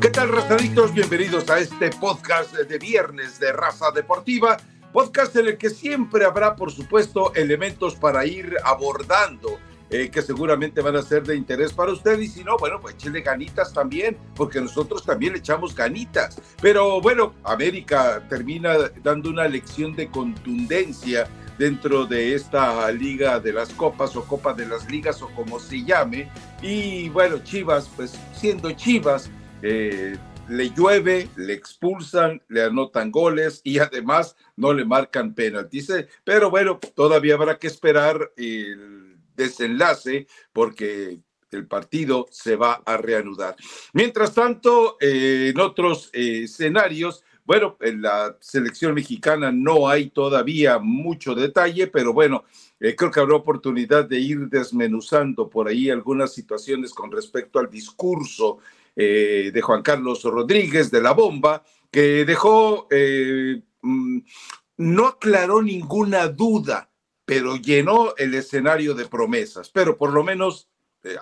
¿Qué tal, razaditos? Bienvenidos a este podcast de viernes de Raza Deportiva. Podcast en el que siempre habrá, por supuesto, elementos para ir abordando eh, que seguramente van a ser de interés para usted. Y si no, bueno, pues échele ganitas también, porque nosotros también le echamos ganitas. Pero bueno, América termina dando una lección de contundencia dentro de esta Liga de las Copas o Copa de las Ligas o como se llame. Y bueno, Chivas, pues siendo Chivas, eh, le llueve, le expulsan, le anotan goles y además no le marcan penaltis. Pero bueno, todavía habrá que esperar el desenlace porque el partido se va a reanudar. Mientras tanto, eh, en otros eh, escenarios, bueno, en la selección mexicana no hay todavía mucho detalle, pero bueno, eh, creo que habrá oportunidad de ir desmenuzando por ahí algunas situaciones con respecto al discurso eh, de Juan Carlos Rodríguez de la bomba, que dejó, eh, mm, no aclaró ninguna duda, pero llenó el escenario de promesas, pero por lo menos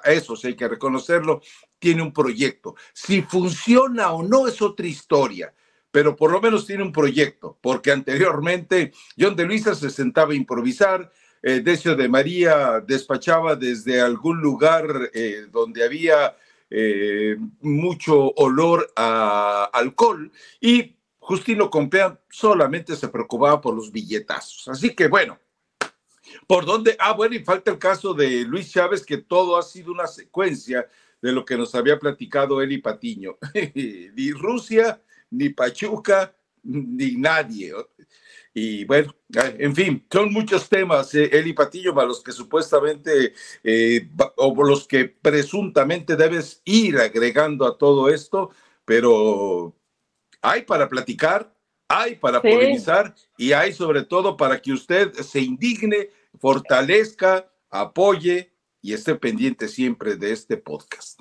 eso sí hay que reconocerlo, tiene un proyecto. Si funciona o no es otra historia, pero por lo menos tiene un proyecto, porque anteriormente John de Luisa se sentaba a improvisar, eh, Decio de María despachaba desde algún lugar eh, donde había eh, mucho olor a alcohol y Justino Compea solamente se preocupaba por los billetazos. Así que bueno, ¿por dónde? Ah, bueno, y falta el caso de Luis Chávez, que todo ha sido una secuencia de lo que nos había platicado él y Patiño. y Rusia ni Pachuca, ni nadie. Y bueno, en fin, son muchos temas, eh, Eli Patillo, a los que supuestamente eh, o los que presuntamente debes ir agregando a todo esto, pero hay para platicar, hay para polemizar y hay sobre todo para que usted se indigne, fortalezca, apoye y esté pendiente siempre de este podcast.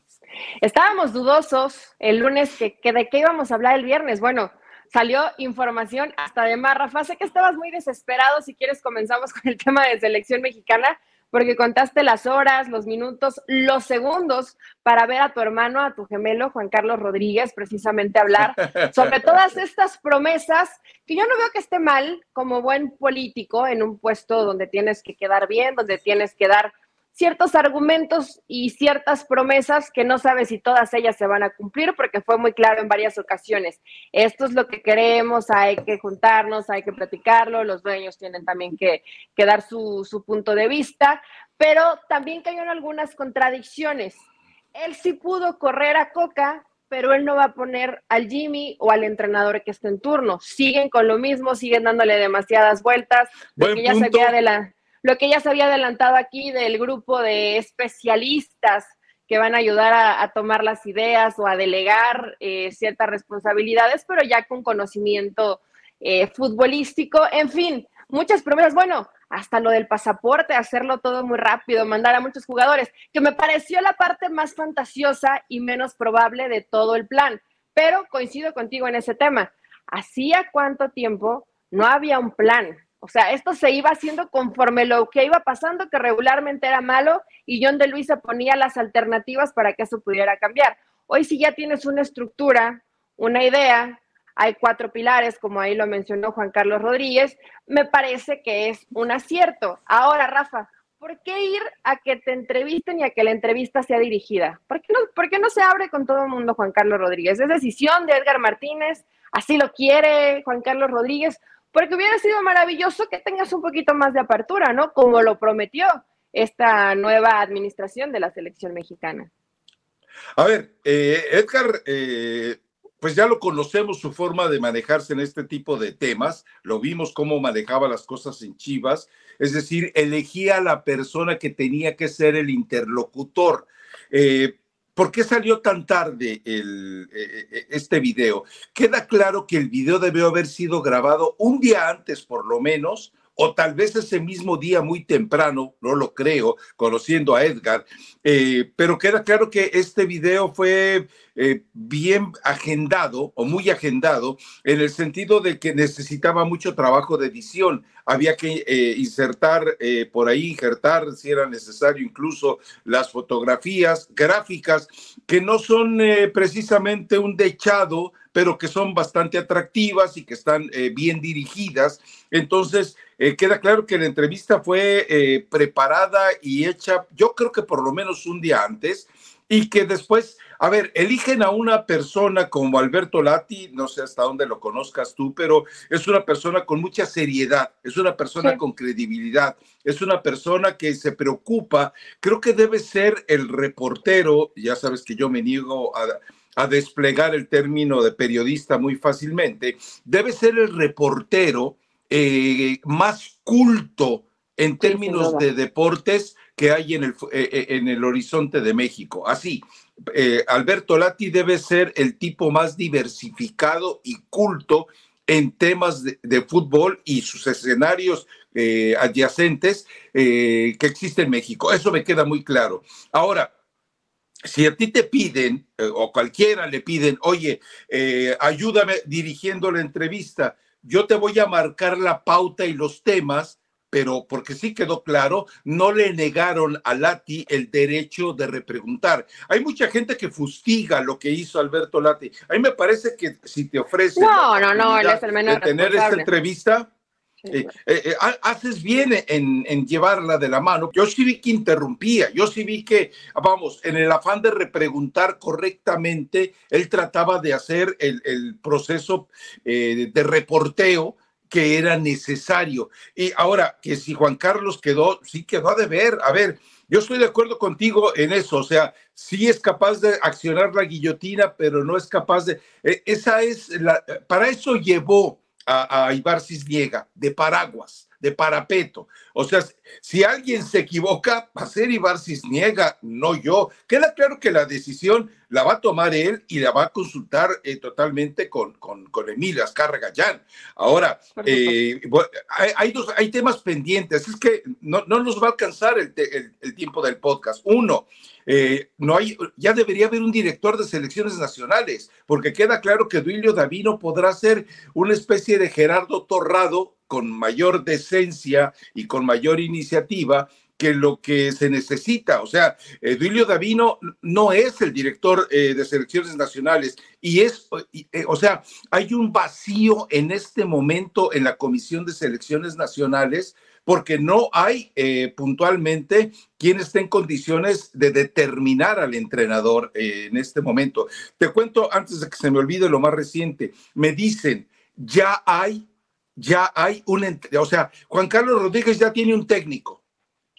Estábamos dudosos el lunes que, de qué íbamos a hablar el viernes. Bueno, salió información hasta de más. Rafa, sé que estabas muy desesperado. Si quieres, comenzamos con el tema de selección mexicana, porque contaste las horas, los minutos, los segundos para ver a tu hermano, a tu gemelo, Juan Carlos Rodríguez, precisamente hablar sobre todas estas promesas, que yo no veo que esté mal como buen político en un puesto donde tienes que quedar bien, donde tienes que dar ciertos argumentos y ciertas promesas que no sabe si todas ellas se van a cumplir, porque fue muy claro en varias ocasiones. Esto es lo que queremos, hay que juntarnos, hay que platicarlo, los dueños tienen también que, dar su, su punto de vista, pero también que hay algunas contradicciones. Él sí pudo correr a Coca, pero él no va a poner al Jimmy o al entrenador que esté en turno. Siguen con lo mismo, siguen dándole demasiadas vueltas, porque ya se de la lo que ya se había adelantado aquí del grupo de especialistas que van a ayudar a, tomar las ideas o a delegar eh, ciertas responsabilidades, pero ya con conocimiento eh, futbolístico. En fin, muchas promesas. Bueno, hasta lo del pasaporte, hacerlo todo muy rápido, mandar a muchos jugadores, que me pareció la parte más fantasiosa y menos probable de todo el plan. Pero coincido contigo en ese tema. ¿Hacía cuánto tiempo no había un plan? O sea, esto se iba haciendo conforme lo que iba pasando, que regularmente era malo, y John de Luisa ponía las alternativas para que eso pudiera cambiar. Hoy si ya tienes una estructura, una idea, hay cuatro pilares, como ahí lo mencionó Juan Carlos Rodríguez, me parece que es un acierto. Ahora, Rafa, ¿por qué ir a que te entrevisten y a que la entrevista sea dirigida? ¿Por qué no, por qué no se abre con todo el mundo Juan Carlos Rodríguez? Es decisión de Edgar Martínez, así lo quiere Juan Carlos Rodríguez porque hubiera sido maravilloso que tengas un poquito más de apertura, ¿no? Como lo prometió esta nueva administración de la selección mexicana. A ver, eh, Edgar, eh, pues ya lo conocemos su forma de manejarse en este tipo de temas, lo vimos cómo manejaba las cosas en Chivas, es decir, elegía a la persona que tenía que ser el interlocutor. Eh, ¿Por qué salió tan tarde el, eh, eh, este video? Queda claro que el video debió haber sido grabado un día antes, por lo menos, o tal vez ese mismo día muy temprano, no lo creo, conociendo a Edgar, eh, pero queda claro que este video fue eh, bien agendado o muy agendado en el sentido de que necesitaba mucho trabajo de edición. Había que eh, insertar por ahí, injertar, si era necesario, incluso las fotografías gráficas que no son precisamente un dechado pero que son bastante atractivas y que están eh, bien dirigidas. Entonces, eh, queda claro que la entrevista fue eh, preparada y hecha, yo creo que por lo menos un día antes, y que después, a ver, eligen a una persona como Alberto Lati, no sé hasta dónde lo conozcas tú, pero es una persona con mucha seriedad, es una persona con credibilidad, es una persona que se preocupa, creo que debe ser el reportero, ya sabes que yo me niego a a desplegar el término de periodista muy fácilmente, debe ser el reportero eh, más culto en términos de deportes que hay en el, eh, eh, en el horizonte de México. Así, Alberto Lati debe ser el tipo más diversificado y culto en temas de, de fútbol y sus escenarios adyacentes que existe en México. Eso me queda muy claro. Ahora, si a ti te piden, eh, o cualquiera le piden, oye, eh, ayúdame dirigiendo la entrevista, yo te voy a marcar la pauta y los temas, pero porque sí quedó claro, no le negaron a Lati el derecho de repreguntar. Hay mucha gente que fustiga lo que hizo Alberto Lati. A mí me parece que si te ofrece no, no, no, él es el menor de tener esta entrevista, eh, eh, eh, haces bien en, llevarla de la mano. Yo sí vi que interrumpía, yo sí vi que, vamos, en el afán de repreguntar correctamente, él trataba de hacer el, proceso de reporteo que era necesario. Y ahora, que si Juan Carlos quedó, sí quedó a deber. A ver, yo estoy de acuerdo contigo en eso, o sea, sí es capaz de accionar la guillotina, pero no es capaz de... esa es la... Para eso llevó a, a Ibar de paraguas, de parapeto. O sea, si alguien se equivoca, va a ser Ibar Cisniega, no yo. Queda claro que la decisión la va a tomar él y la va a consultar eh, totalmente con, con, con Emilio Azcarra Gallán. Ahora, eh, hay, dos, hay temas pendientes, es que no, no nos va a alcanzar el, el tiempo del podcast. Uno, eh, no hay, ya debería haber un director de selecciones nacionales, porque queda claro que Duilio Davino podrá ser una especie de Gerardo Torrado con mayor decencia y con mayor iniciativa que lo que se necesita. O sea, eh, Duilio Davino no es el director eh, de selecciones nacionales y es, o sea, hay un vacío en este momento en la Comisión de Selecciones Nacionales porque no hay eh, puntualmente quien esté en condiciones de determinar al entrenador eh, en este momento. Te cuento antes de que se me olvide lo más reciente. Me dicen, ya hay, ya hay un, o sea, Juan Carlos Rodríguez ya tiene un técnico.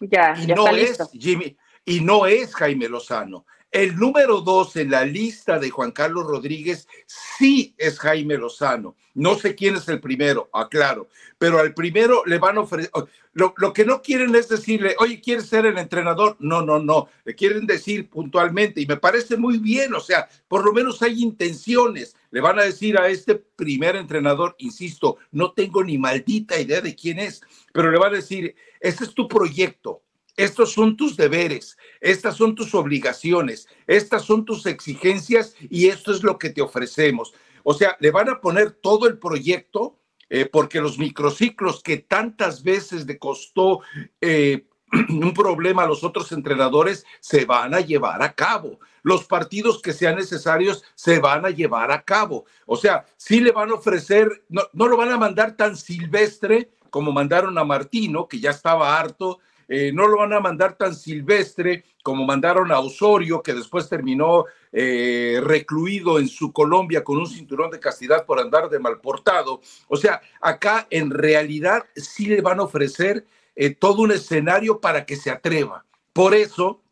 Ya, y no es Jimmy, y no es Jaime Lozano. El número dos en la lista de Juan Carlos Rodríguez sí es Jaime Lozano. No sé quién es el primero, aclaro, pero al primero le van a ofrecer. Lo, que no quieren es decirle, oye, ¿quieres ser el entrenador? No, no, no. Le quieren decir puntualmente y me parece muy bien, o sea, por lo menos hay intenciones. Le van a decir a este primer entrenador, insisto, no tengo ni maldita idea de quién es, pero le van a decir, este es tu proyecto, estos son tus deberes, estas son tus obligaciones, estas son tus exigencias y esto es lo que te ofrecemos. O sea, le van a poner todo el proyecto eh, porque los microciclos que tantas veces le costó eh, un problema a los otros entrenadores se van a llevar a cabo. Los partidos que sean necesarios se van a llevar a cabo. O sea, sí le van a ofrecer, no, no lo van a mandar tan silvestre como mandaron a Martino, que ya estaba harto eh, no lo van a mandar tan silvestre como mandaron a Osorio, que después terminó eh, recluido en su Colombia con un cinturón de castidad por andar de mal portado. O sea, acá en realidad sí le van a ofrecer eh, todo un escenario para que se atreva. Por eso,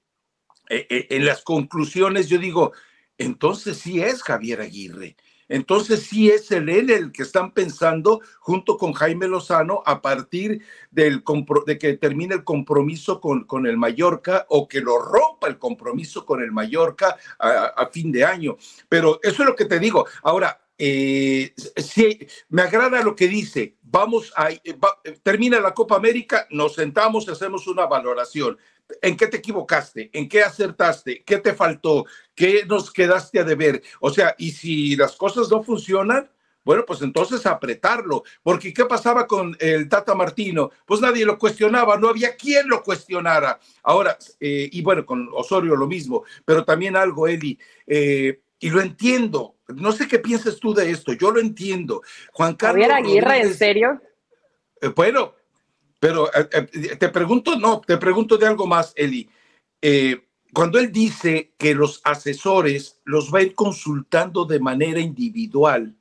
en las conclusiones yo digo, entonces sí es Javier Aguirre. Entonces sí es el él el que están pensando junto con Jaime Lozano a partir del de que termine el compromiso con, con, el Mallorca o que lo rompa el compromiso con el Mallorca a, fin de año. Pero eso es lo que te digo. Ahora, eh, me agrada lo que dice. Vamos a, eh, termina la Copa América, nos sentamos y hacemos una valoración. ¿En qué te equivocaste? ¿En qué acertaste? ¿Qué te faltó? ¿Qué nos quedaste a deber? O sea, y si las cosas no funcionan, bueno, pues entonces apretarlo, porque ¿qué pasaba con el Tata Martino? Pues nadie lo cuestionaba, no había quien lo cuestionara. Ahora, eh, y bueno, con Osorio lo mismo, pero también algo, Eli, eh, y lo entiendo, no sé qué piensas tú de esto, yo lo entiendo. Juan Carlos. Javier Aguirre, ¿en serio? Eh, bueno, pero te pregunto, no, te pregunto de algo más, Eli. cuando él dice que los asesores los va a ir consultando de manera individual,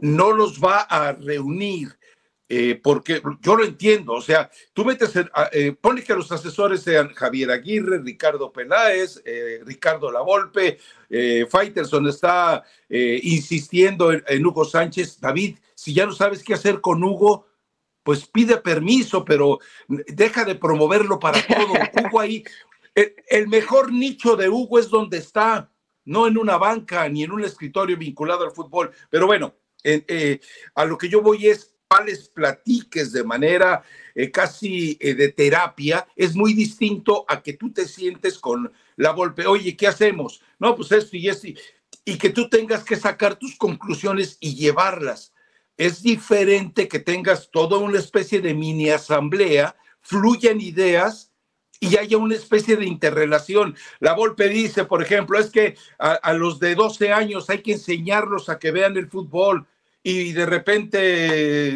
no los va a reunir. Eh, porque yo lo entiendo, o sea, tú metes, eh, pone que los asesores sean Javier Aguirre, Ricardo Peláez, eh, Ricardo Lavolpe, eh, Faitelson está insistiendo en, Hugo Sánchez. David, si ya no sabes qué hacer con Hugo, pues pide permiso, pero deja de promoverlo para todo. Hugo ahí, el mejor nicho de Hugo es donde está, no en una banca ni en un escritorio vinculado al fútbol. Pero bueno, eh, a lo que yo voy es les platiques de manera eh, casi eh, de terapia, es muy distinto a que tú te sientes con la golpe, oye, ¿qué hacemos? No, pues esto y esto, y que tú tengas que sacar tus conclusiones y llevarlas. Es diferente que tengas toda una especie de mini asamblea, fluyan ideas y haya una especie de interrelación. La Volpe dice, por ejemplo, es que a, los de 12 años hay que enseñarlos a que vean el fútbol y de repente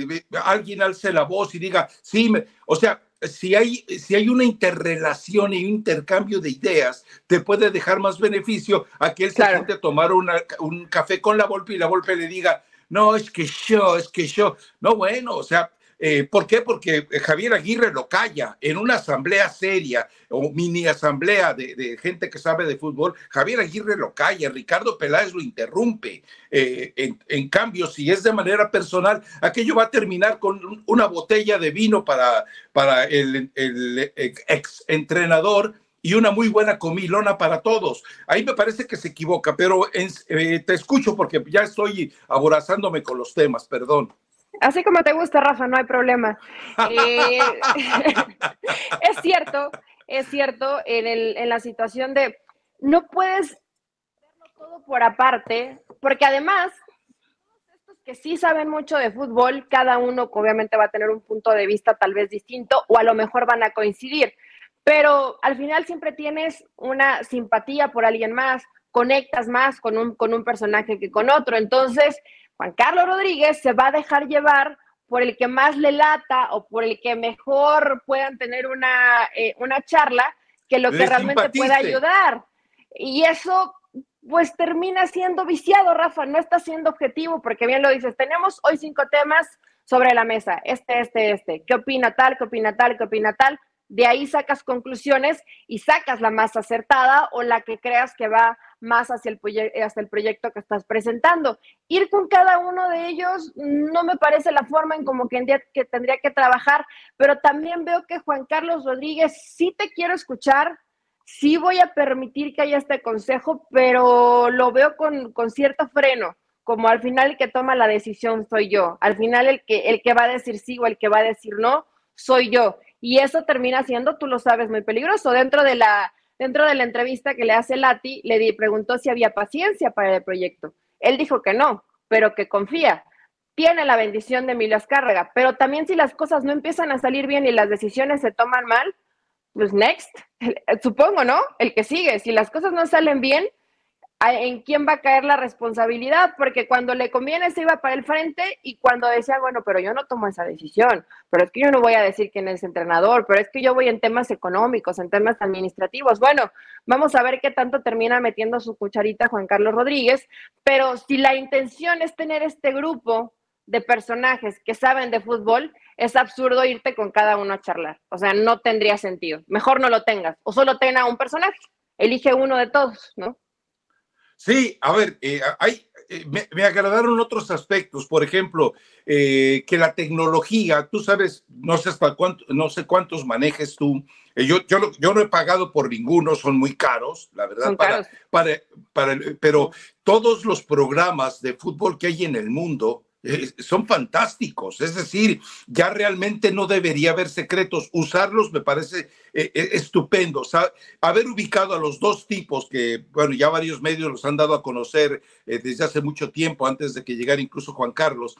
eh, alguien alce la voz y diga, sí, o sea, si hay, si hay una interrelación y un intercambio de ideas, te puede dejar más beneficio a que él se siente a tomar un café con la Volpe y la Volpe le diga, no, es que yo, es que yo, no, bueno, o sea, eh, ¿Por qué? Porque eh, Javier Aguirre lo calla en una asamblea seria o mini asamblea de, gente que sabe de fútbol. Javier Aguirre lo calla, Ricardo Peláez lo interrumpe. Eh, en, cambio, si es de manera personal, aquello va a terminar con una botella de vino para, para el, ex entrenador y una muy buena comilona para todos. Ahí me parece que se equivoca, pero te escucho porque ya estoy aborazándome con los temas, perdón. Así como te gusta, Rafa, no hay problema. Eh, es cierto, es cierto, en, el, en la situación de no puedes hacerlo todo por aparte, porque además, estos que sí saben mucho de fútbol, cada uno obviamente va a tener un punto de vista tal vez distinto o a lo mejor van a coincidir, pero al final siempre tienes una simpatía por alguien más, conectas más con un, con un personaje que con otro, entonces Juan Carlos Rodríguez se va a dejar llevar por el que más le lata o por el que mejor puedan tener una, eh, una charla que lo que realmente pueda ayudar. Y eso pues termina siendo viciado, Rafa, no está siendo objetivo, porque bien lo dices, tenemos hoy cinco temas sobre la mesa, este, este, este, ¿qué opina tal, qué opina tal, qué opina tal? De ahí sacas conclusiones y sacas la más acertada o la que creas que va más hacia el, hacia el proyecto que estás presentando. Ir con cada uno de ellos no me parece la forma en como que, que tendría que trabajar, pero también veo que Juan Carlos Rodríguez, sí te quiero escuchar, sí voy a permitir que haya este consejo, pero lo veo con, con cierto freno como al final el que toma la decisión soy yo, al final el que, el que va a decir sí o el que va a decir no, soy yo. Y eso termina siendo, tú lo sabes, muy peligroso. Dentro de la, Dentro de la entrevista que le hace Lati, le di, preguntó si había paciencia para el proyecto. Él dijo que no, pero que confía. Tiene la bendición de Emilio Azcárraga, pero también si las cosas no empiezan a salir bien y las decisiones se toman mal, pues next, supongo, ¿no? El que sigue. Si las cosas no salen bien, en quién va a caer la responsabilidad, porque cuando le conviene se iba para el frente y cuando decía, bueno, pero yo no tomo esa decisión, pero es que yo no voy a decir quién es entrenador, pero es que yo voy en temas económicos, en temas administrativos. Bueno, vamos a ver qué tanto termina metiendo su cucharita Juan Carlos Rodríguez, pero si la intención es tener este grupo de personajes que saben de fútbol, es absurdo irte con cada uno a charlar. O sea, no tendría sentido. Mejor no lo tengas o solo tenga un personaje. Elige uno de todos, ¿no? Sí, a ver, eh, hay, eh, me, agradaron otros aspectos, por ejemplo, que la tecnología, tú sabes, no sé hasta cuánto, no sé cuántos manejes tú. yo, yo, yo no he pagado por ninguno, son muy caros, la verdad, para, para, para, pero todos los programas de fútbol que hay en el mundo, eh, son fantásticos. Es decir, ya realmente no debería haber secretos. Usarlos me parece eh, eh, estupendo. haber ubicado a los dos tipos que, bueno, ya varios medios los han dado a conocer desde hace mucho tiempo, antes de que llegara incluso Juan Carlos,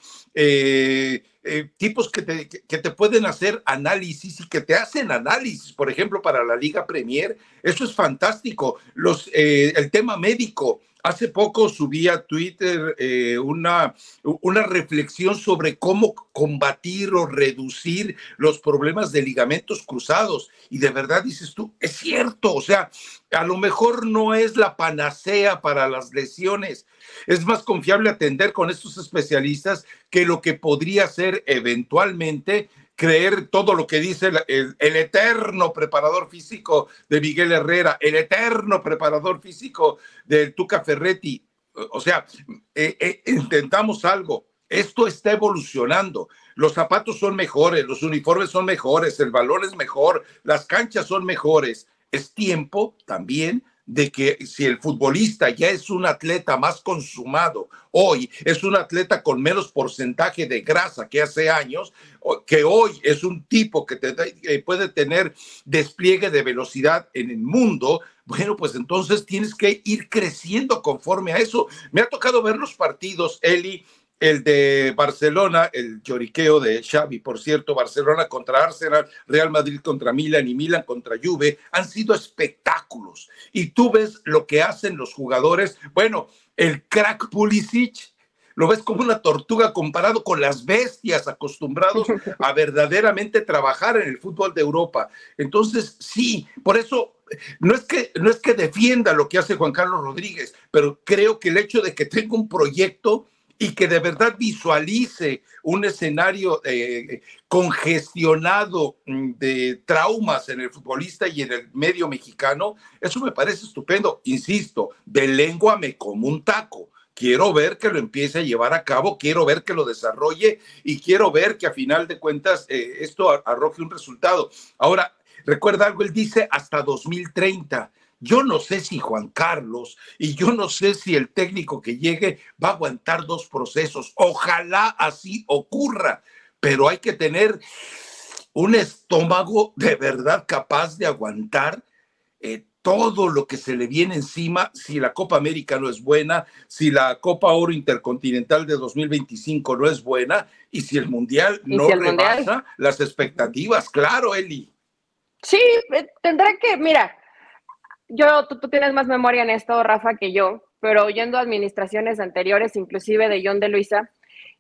tipos que te, que te pueden hacer análisis y que te hacen análisis, por ejemplo, para la Liga Premier. Eso es fantástico. Los, el tema médico Hace poco subí a Twitter eh, una, una reflexión sobre cómo combatir o reducir los problemas de ligamentos cruzados. Y de verdad dices tú, es cierto, o sea, a lo mejor no es la panacea para las lesiones. Es más confiable atender con estos especialistas que lo que podría ser eventualmente creer todo lo que dice el, eterno preparador físico de Miguel Herrera, el eterno preparador físico de Tuca Ferretti. O sea, eh, eh, intentamos algo. Esto está evolucionando. Los zapatos son mejores, los uniformes son mejores, el balón es mejor, las canchas son mejores. Es tiempo también de que si el futbolista ya es un atleta más consumado hoy, es un atleta con menos porcentaje de grasa que hace años, que hoy es un tipo que puede tener despliegue de velocidad en el mundo, bueno, pues entonces tienes que ir creciendo conforme a eso. Me ha tocado ver los partidos, Eli, el de Barcelona, el lloriqueo de Xavi, por cierto, Barcelona contra Arsenal, Real Madrid contra Milan y Milan contra Juve, han sido espectáculos. Y tú ves lo que hacen los jugadores. Bueno, el crack Pulisic, lo ves como una tortuga comparado con las bestias acostumbrados a verdaderamente trabajar en el fútbol de Europa. Entonces, sí, por eso no es que no es que defienda lo que hace Juan Carlos Rodríguez, pero creo que el hecho de que tenga un proyecto y que de verdad visualice un escenario eh, congestionado mm, de traumas en el futbolista y en el medio mexicano, eso me parece estupendo. Insisto, de lengua me como un taco. Quiero ver que lo empiece a llevar a cabo, quiero ver que lo desarrolle y quiero ver que a final de cuentas eh, esto arroje un resultado. Ahora, recuerda algo, él dice hasta 2030. Yo no sé si Juan Carlos y yo no sé si el técnico que llegue va a aguantar dos procesos. Ojalá así ocurra, pero hay que tener un estómago de verdad capaz de aguantar eh, todo lo que se le viene encima si la Copa América no es buena, si la Copa Oro Intercontinental de 2025 no es buena y si el Mundial no rebasa las expectativas. Claro, Eli. Sí, eh, tendrá que, mira, yo, tú, tienes más memoria en esto, Rafa, que yo, pero oyendo administraciones anteriores, inclusive de John de Luisa,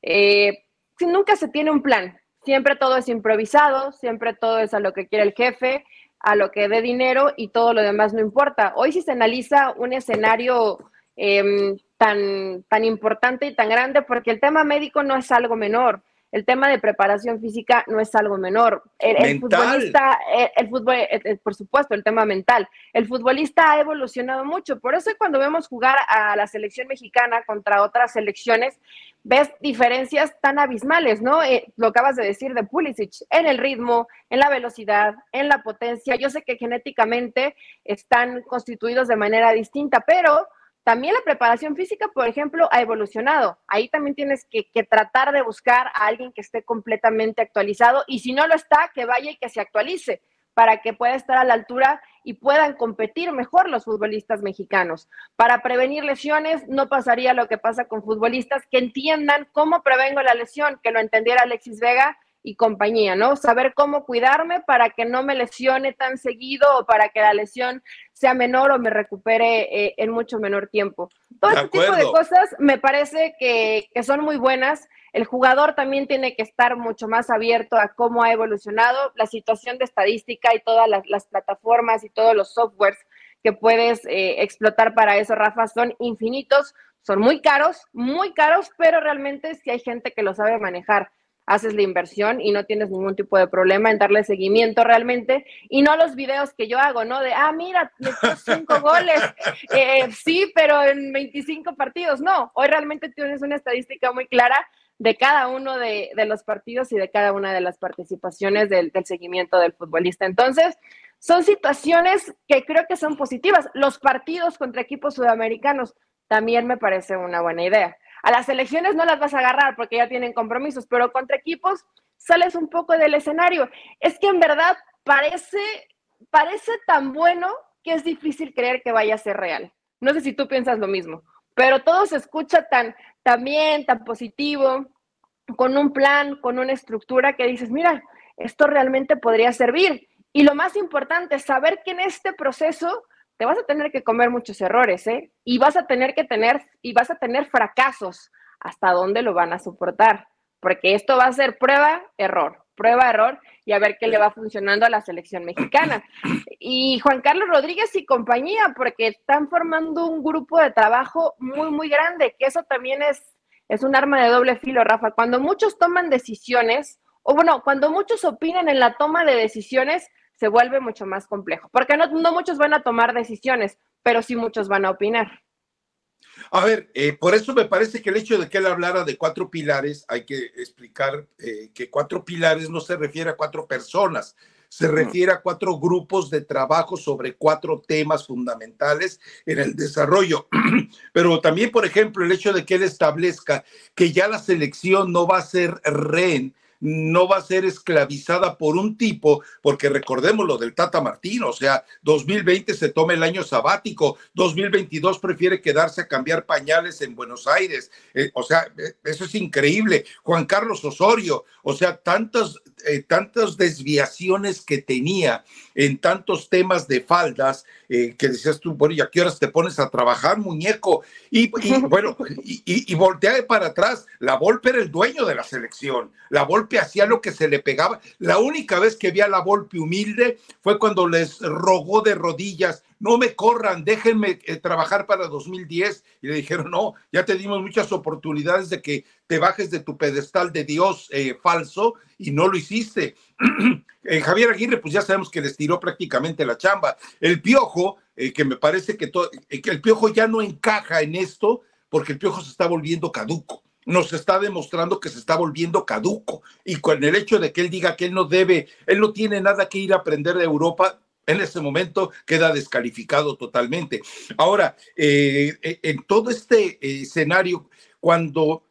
eh, nunca se tiene un plan. Siempre todo es improvisado, siempre todo es a lo que quiere el jefe, a lo que dé dinero y todo lo demás no importa. Hoy si se analiza un escenario em, tan, tan importante y tan grande, porque el tema médico no es algo menor el tema de preparación física no es algo menor. El, futbolista, el, fútbol, por supuesto, el tema mental. El futbolista ha evolucionado mucho. Por eso cuando vemos jugar a la selección mexicana contra otras selecciones, ves diferencias tan abismales, ¿no? Eh, lo acabas de decir de Pulisic, en el ritmo, en la velocidad, en la potencia. Yo sé que genéticamente están constituidos de manera distinta, pero también la preparación física, por ejemplo, ha evolucionado. Ahí también tienes que, tratar de buscar a alguien que esté completamente actualizado y si no lo está, que vaya y que se actualice para que pueda estar a la altura y puedan competir mejor los futbolistas mexicanos. Para prevenir lesiones no pasaría lo que pasa con futbolistas que entiendan cómo prevengo la lesión, que lo entendiera Alexis Vega y compañía, ¿no? Saber cómo cuidarme para que no me lesione tan seguido o para que la lesión sea menor o me recupere eh, en mucho menor tiempo. Todo este tipo de cosas me parece que, son muy buenas. El jugador también tiene que estar mucho más abierto a cómo ha evolucionado la situación de estadística y todas las, plataformas y todos los softwares que puedes eh, explotar para eso, Rafa, son infinitos, son muy caros, muy caros, pero realmente sí hay gente que lo sabe manejar haces la inversión y no tienes ningún tipo de problema en darle seguimiento realmente y no los videos que yo hago, ¿no? De, ah, mira, metió cinco goles, eh, sí, pero en 25 partidos, no, hoy realmente tienes una estadística muy clara de cada uno de, los partidos y de cada una de las participaciones del, del seguimiento del futbolista. Entonces, son situaciones que creo que son positivas. Los partidos contra equipos sudamericanos también me parece una buena idea. A las elecciones no las vas a agarrar porque ya tienen compromisos, pero contra equipos sales un poco del escenario. Es que en verdad parece, parece tan bueno que es difícil creer que vaya a ser real. No sé si tú piensas lo mismo, pero todo se escucha tan, tan bien, tan positivo, con un plan, con una estructura que dices, mira, esto realmente podría servir. Y lo más importante, saber que en este proceso te vas a tener que comer muchos errores, ¿eh? Y vas a tener que tener, y vas a tener fracasos. ¿Hasta dónde lo van a soportar? Porque esto va a ser prueba, error, prueba, error, y a ver qué le va funcionando a la selección mexicana. Y Juan Carlos Rodríguez y compañía, porque están formando un grupo de trabajo muy, muy grande, que eso también es, es un arma de doble filo, Rafa. Cuando muchos toman decisiones, o bueno, cuando muchos opinan en la toma de decisiones, se vuelve mucho más complejo, porque no, muchos van a tomar decisiones, pero sí muchos van a opinar. A ver, eh, por eso me parece que el hecho de que él hablara de cuatro pilares, hay que explicar eh, que cuatro pilares no se refiere a cuatro personas, se refiere a cuatro grupos de trabajo sobre cuatro temas fundamentales en el desarrollo. Pero también, por ejemplo, el hecho de que él establezca que ya la selección no va a ser rehén no va a ser esclavizada por un tipo, porque recordemos lo del Tata Martino, o sea, 2020 se toma el año sabático, 2022 prefiere quedarse a cambiar pañales en Buenos Aires, eh, o sea, eh, eso es increíble. Juan Carlos Osorio, o sea, tantas, eh, tantas desviaciones que tenía en tantos temas de faldas, que decías tú, bueno, ¿y a qué horas te pones a trabajar, muñeco? Y, bueno, y, y, voltea para atrás, la Volpe era el dueño de la selección, la Volpe hacía lo que se le pegaba. La única vez que vi a la Volpe humilde fue cuando les rogó de rodillas, no me corran, déjenme eh, trabajar para 2010. Y le dijeron, no, ya te dimos muchas oportunidades de que te bajes de tu pedestal de Dios eh, falso y no lo hiciste. Eh, Javier Aguirre, pues ya sabemos que les tiró prácticamente la chamba. El piojo, que me parece que, que el piojo ya no encaja en esto porque el piojo se está volviendo caduco nos está demostrando que se está volviendo caduco. Y con el hecho de que él diga que él no debe, él no tiene nada que ir a aprender de Europa, en ese momento queda descalificado totalmente. Ahora, eh, eh, en todo este escenario, cuando,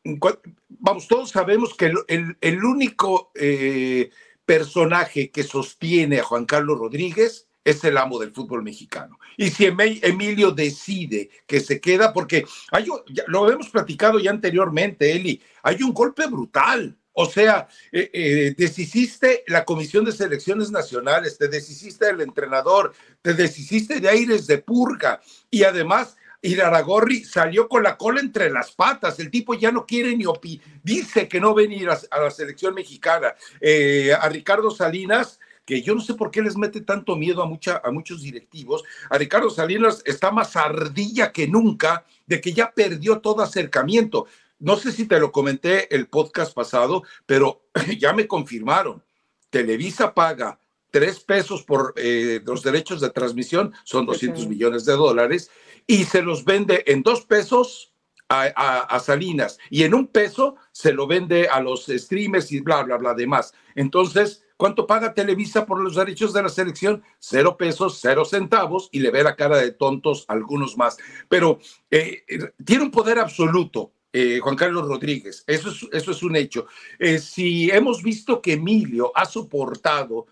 vamos, todos sabemos que el, único eh, personaje que sostiene a Juan Carlos Rodríguez es el amo del fútbol mexicano. Y si Emilio decide que se queda, porque hay, lo hemos platicado ya anteriormente, Eli, hay un golpe brutal. O sea, eh, eh, deshiciste la Comisión de Selecciones Nacionales, te deshiciste del entrenador, te deshiciste de aires de purga y además Iraragorri salió con la cola entre las patas. El tipo ya no quiere ni opi, dice que no venir a, a la selección mexicana. Eh, a Ricardo Salinas que yo no sé por qué les mete tanto miedo a, mucha, a muchos directivos. A Ricardo Salinas está más ardilla que nunca de que ya perdió todo acercamiento. No sé si te lo comenté el podcast pasado, pero ya me confirmaron. Televisa paga tres pesos por eh, los derechos de transmisión, son 200 millones de dólares, y se los vende en dos pesos a, Salinas y en un peso se lo vende a los streamers y bla, bla, bla, demás. Entonces, ¿Cuánto paga Televisa por los derechos de la selección? Cero pesos, cero centavos y le ve la cara de tontos algunos más. Pero eh, tiene un poder absoluto. Eh, Juan Carlos Rodríguez, eso es, eso es un hecho. Eh, si hemos visto que Emilio ha soportado,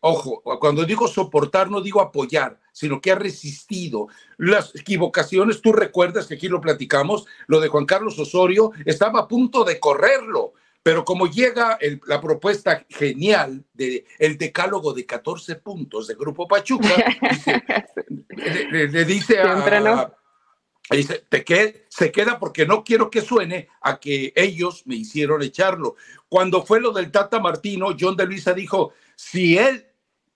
ojo, cuando digo soportar no digo apoyar, sino que ha resistido las equivocaciones. Tú recuerdas que aquí lo platicamos, lo de Juan Carlos Osorio, estaba a punto de correrlo pero como llega la propuesta genial del el decálogo de 14 puntos de Grupo Pachuca, le, dice a... Dice, te se queda porque no quiero que suene a que ellos me hicieron echarlo. Cuando fue lo del Tata Martino, John de Luisa dijo, si él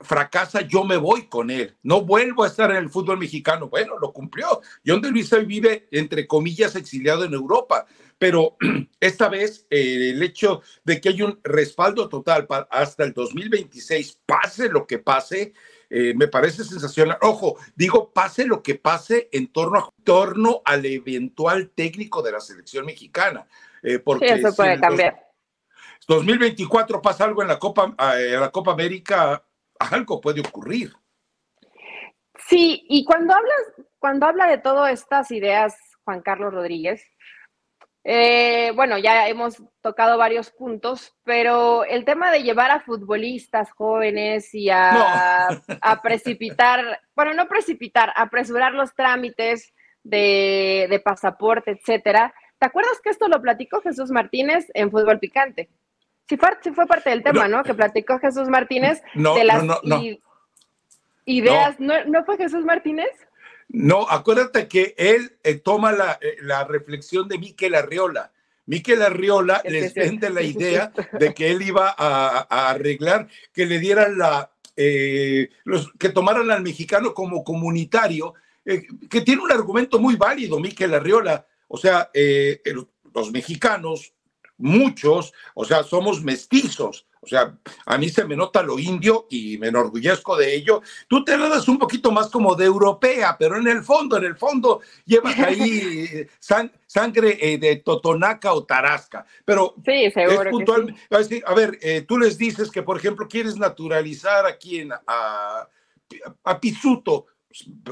fracasa, yo me voy con él. No vuelvo a estar en el fútbol mexicano. Bueno, lo cumplió. John de Luisa vive, entre comillas, exiliado en Europa pero esta vez eh, el hecho de que hay un respaldo total hasta el 2026, pase lo que pase, eh, me parece sensacional. Ojo, digo, pase lo que pase en torno, a, torno al eventual técnico de la selección mexicana. Eh, porque sí, eso puede cambiar. 2024 pasa algo en la Copa, en la Copa América, algo puede ocurrir. Sí, y cuando hablas, cuando habla de todas estas ideas, Juan Carlos Rodríguez, eh, bueno, ya hemos tocado varios puntos, pero el tema de llevar a futbolistas jóvenes y a, precipitar, bueno, no precipitar, apresurar los trámites de, pasaporte, etcétera. ¿Te acuerdas que esto lo platicó Jesús Martínez en Fútbol Picante? Sí fue, fue parte del tema, ¿no? Que platicó Jesús Martínez de las ideas. ¿No, ¿No fue Jesús Martínez? No, acuérdate que él eh, toma eh, la, reflexión de Miquel Arriola. Miquel Arriola les vende la idea de que él iba a, arreglar, que le dieran la, eh, que tomaran al mexicano como comunitario, que tiene un argumento muy válido, Miquel Arriola. O sea, los mexicanos, muchos, o sea, somos mestizos. O sea, a mí se me nota lo indio y me enorgullezco de ello. Tú te das un poquito más como de europea, pero en el fondo, en el fondo, llevas ahí sangre eh, de Totonaca o Tarasca. Pero sí, seguro que A ver, eh, tú les dices que, por ejemplo, quieres naturalizar aquí en, a, a Pisuto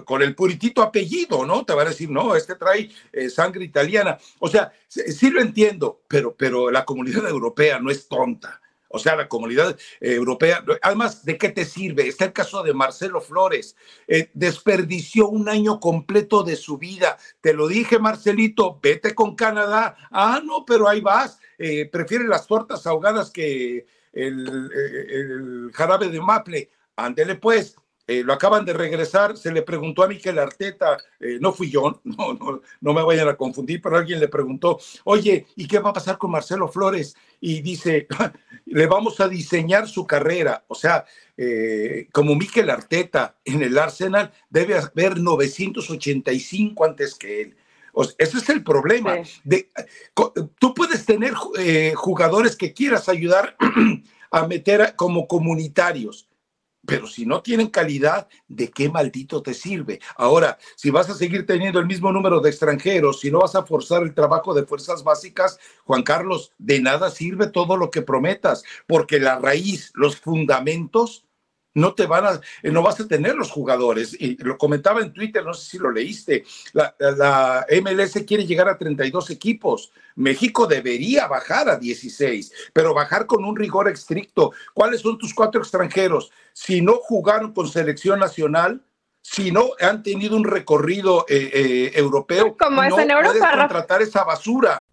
con el puritito apellido, ¿no? Te van a decir, no, este trae eh, sangre italiana. O sea, sí, lo entiendo, pero, pero la comunidad europea no es tonta. O sea, la comunidad eh, europea, además, ¿de qué te sirve? Está el caso de Marcelo Flores, eh, desperdició un año completo de su vida. Te lo dije, Marcelito, vete con Canadá. Ah, no, pero ahí vas. Eh, prefiere las tortas ahogadas que el, el jarabe de maple. Ándele pues. Eh, lo acaban de regresar, se le preguntó a Miquel Arteta, eh, no fui yo, no, no, no, me vayan a confundir, pero alguien le preguntó, oye, ¿y qué va a pasar con Marcelo Flores? Y dice, le vamos a diseñar su carrera. O sea, eh, como Miquel Arteta en el Arsenal, debe haber 985 antes que él. ese es el problema. De, tú puedes tener jugadores que quieras ayudar a meter como comunitarios, pero si no tienen calidad, ¿de qué maldito te sirve? Ahora, si vas a seguir teniendo el mismo número de extranjeros, si no vas a forzar el trabajo de fuerzas básicas, Juan Carlos, de nada sirve todo lo que prometas, porque la raíz, los fundamentos, no te van a, eh, no vas a tener los jugadores. Y lo comentaba en Twitter, no sé si lo leíste, la, la, MLS quiere llegar a 32 equipos. México debería bajar a 16, pero bajar con un rigor estricto. ¿Cuáles son tus cuatro extranjeros? Si no jugaron con selección nacional, si no han tenido un recorrido eh, eh, europeo, Como no en Europa, puedes contratar esa basura.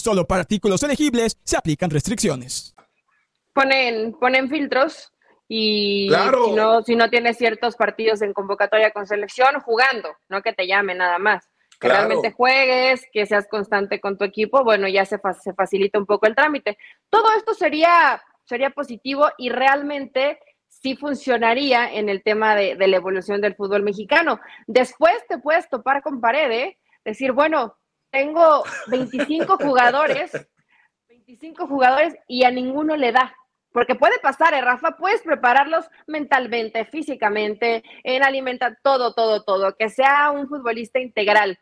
Solo para artículos elegibles se aplican restricciones. Ponen, ponen filtros y si, no, si no tienes ciertos partidos en convocatoria con selección, jugando, no que te llame nada más. Que realmente juegues, que seas constante con tu equipo, bueno, ya se, se facilita un poco el trámite. Todo esto sería, sería positivo y realmente sí funcionaría en el tema de, de la evolución del fútbol mexicano. Después te puedes topar con pared, ¿eh? decir, bueno, tengo 25 jugadores, 25 jugadores y a ninguno le da. Porque puede pasar, ¿eh, Rafa? Puedes prepararlos mentalmente, físicamente, en alimentar, todo, todo, todo, que sea un futbolista integral.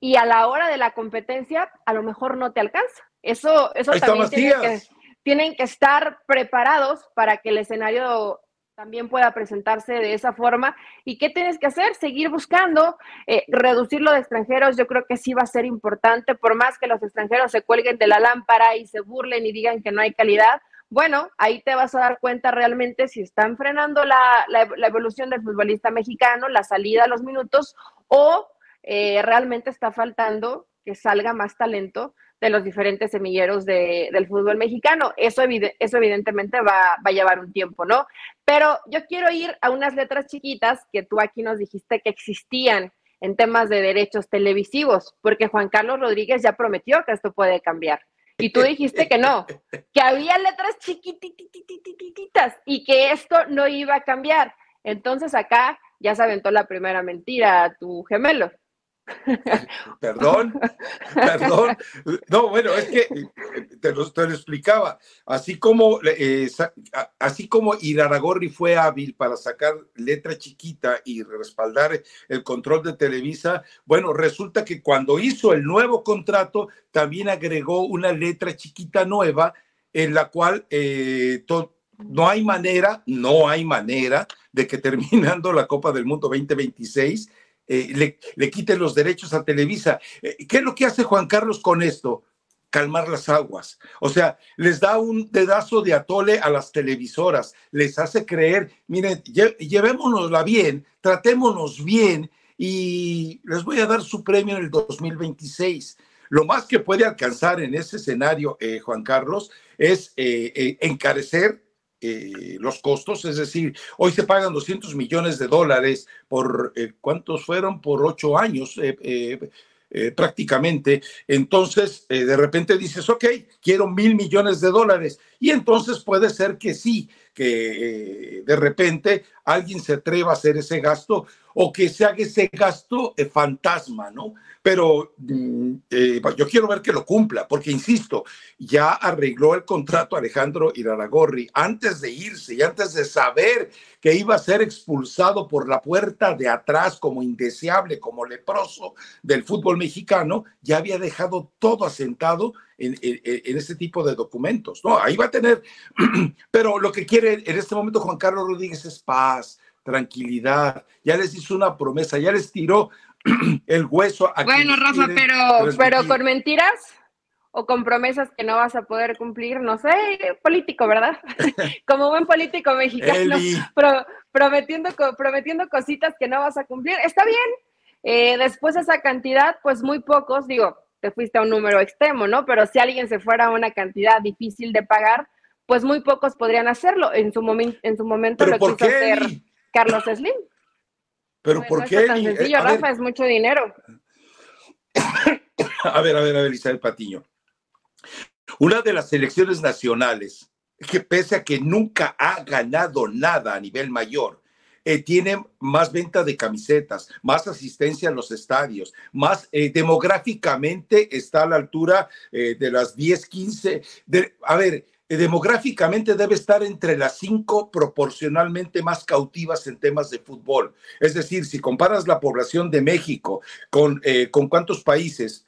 Y a la hora de la competencia, a lo mejor no te alcanza. Eso, eso también tiene que, tienen que estar preparados para que el escenario también pueda presentarse de esa forma. ¿Y qué tienes que hacer? Seguir buscando, eh, reducirlo de extranjeros. Yo creo que sí va a ser importante, por más que los extranjeros se cuelguen de la lámpara y se burlen y digan que no hay calidad. Bueno, ahí te vas a dar cuenta realmente si están frenando la, la, evolución del futbolista mexicano, la salida a los minutos, o eh, realmente está faltando que salga más talento de los diferentes semilleros del fútbol mexicano. Eso, eso evidentemente va, a llevar un tiempo, ¿no? Pero yo quiero ir a unas letras chiquitas que tú aquí nos dijiste que existían en temas de derechos televisivos, porque Juan Carlos Rodríguez ya prometió que esto puede cambiar. Y tú dijiste que no, que había letras chiquititas y que esto no iba a cambiar. Entonces acá ya se aventó la primera mentira a tu gemelo. Perdón, perdón. No, bueno, es que te lo, te lo explicaba. Así como, eh, así como Iraragorri fue hábil para sacar letra chiquita y respaldar el control de Televisa, bueno, resulta que cuando hizo el nuevo contrato, también agregó una letra chiquita nueva en la cual eh, no hay manera, no hay manera de que terminando la Copa del Mundo 2026 eh, le, quiten los derechos a Televisa. Eh, ¿Qué es lo que hace Juan Carlos con esto? calmar las aguas. O sea, les da un dedazo de atole a las televisoras, les hace creer, miren, llevémonosla bien, tratémonos bien y les voy a dar su premio en el 2026. Lo más que puede alcanzar en ese escenario, eh, Juan Carlos, es encarecer eh, los costos, es decir, hoy se pagan 200 millones de dólares por, eh, ¿cuántos fueron? Por ocho años. Eh, prácticamente, entonces de repente dices, ok, quiero mil millones de dólares, y entonces puede ser que sí, que de repente alguien se atreva a hacer ese gasto o que se haga ese gasto fantasma, ¿no? pero mm, eh, yo quiero ver que lo cumpla, porque insisto, ya arregló el contrato Alejandro Iraragorri antes de irse y antes de saber que iba a ser expulsado por la puerta de atrás como indeseable, como leproso del fútbol mexicano, ya había dejado todo asentado en, en, este tipo de documentos. No, ahí va a tener, pero lo que quiere en este momento Juan Carlos Rodríguez es paz, tranquilidad, ya les hizo una promesa, ya les tiró el hueso. bueno, Rafa, pero, pero con mentiras o con promesas que no vas a poder cumplir, no sé, político, ¿verdad? Como buen político mexicano, prometiendo, prometiendo cositas que no vas a cumplir. Está bien. Eh, después de esa cantidad, pues muy pocos, digo, te fuiste a un número extremo, ¿no? Pero si alguien se fuera a una cantidad difícil de pagar, pues muy pocos podrían hacerlo. En su, en su momento lo quiso hacer Carlos Slim. Pero ¿por qué? tan sencillo, Rafa, es mucho dinero. a ver, a ver, a ver, Isabel Patiño. Una de las selecciones nacionales que pese a que nunca ha ganado nada a nivel mayor, eh, tiene más venta de camisetas, más asistencia en los estadios, más eh, demográficamente está a la altura eh, de las 10, 15. De, a ver, eh, demográficamente debe estar entre las cinco proporcionalmente más cautivas en temas de fútbol. Es decir, si comparas la población de México con, con cuántos países,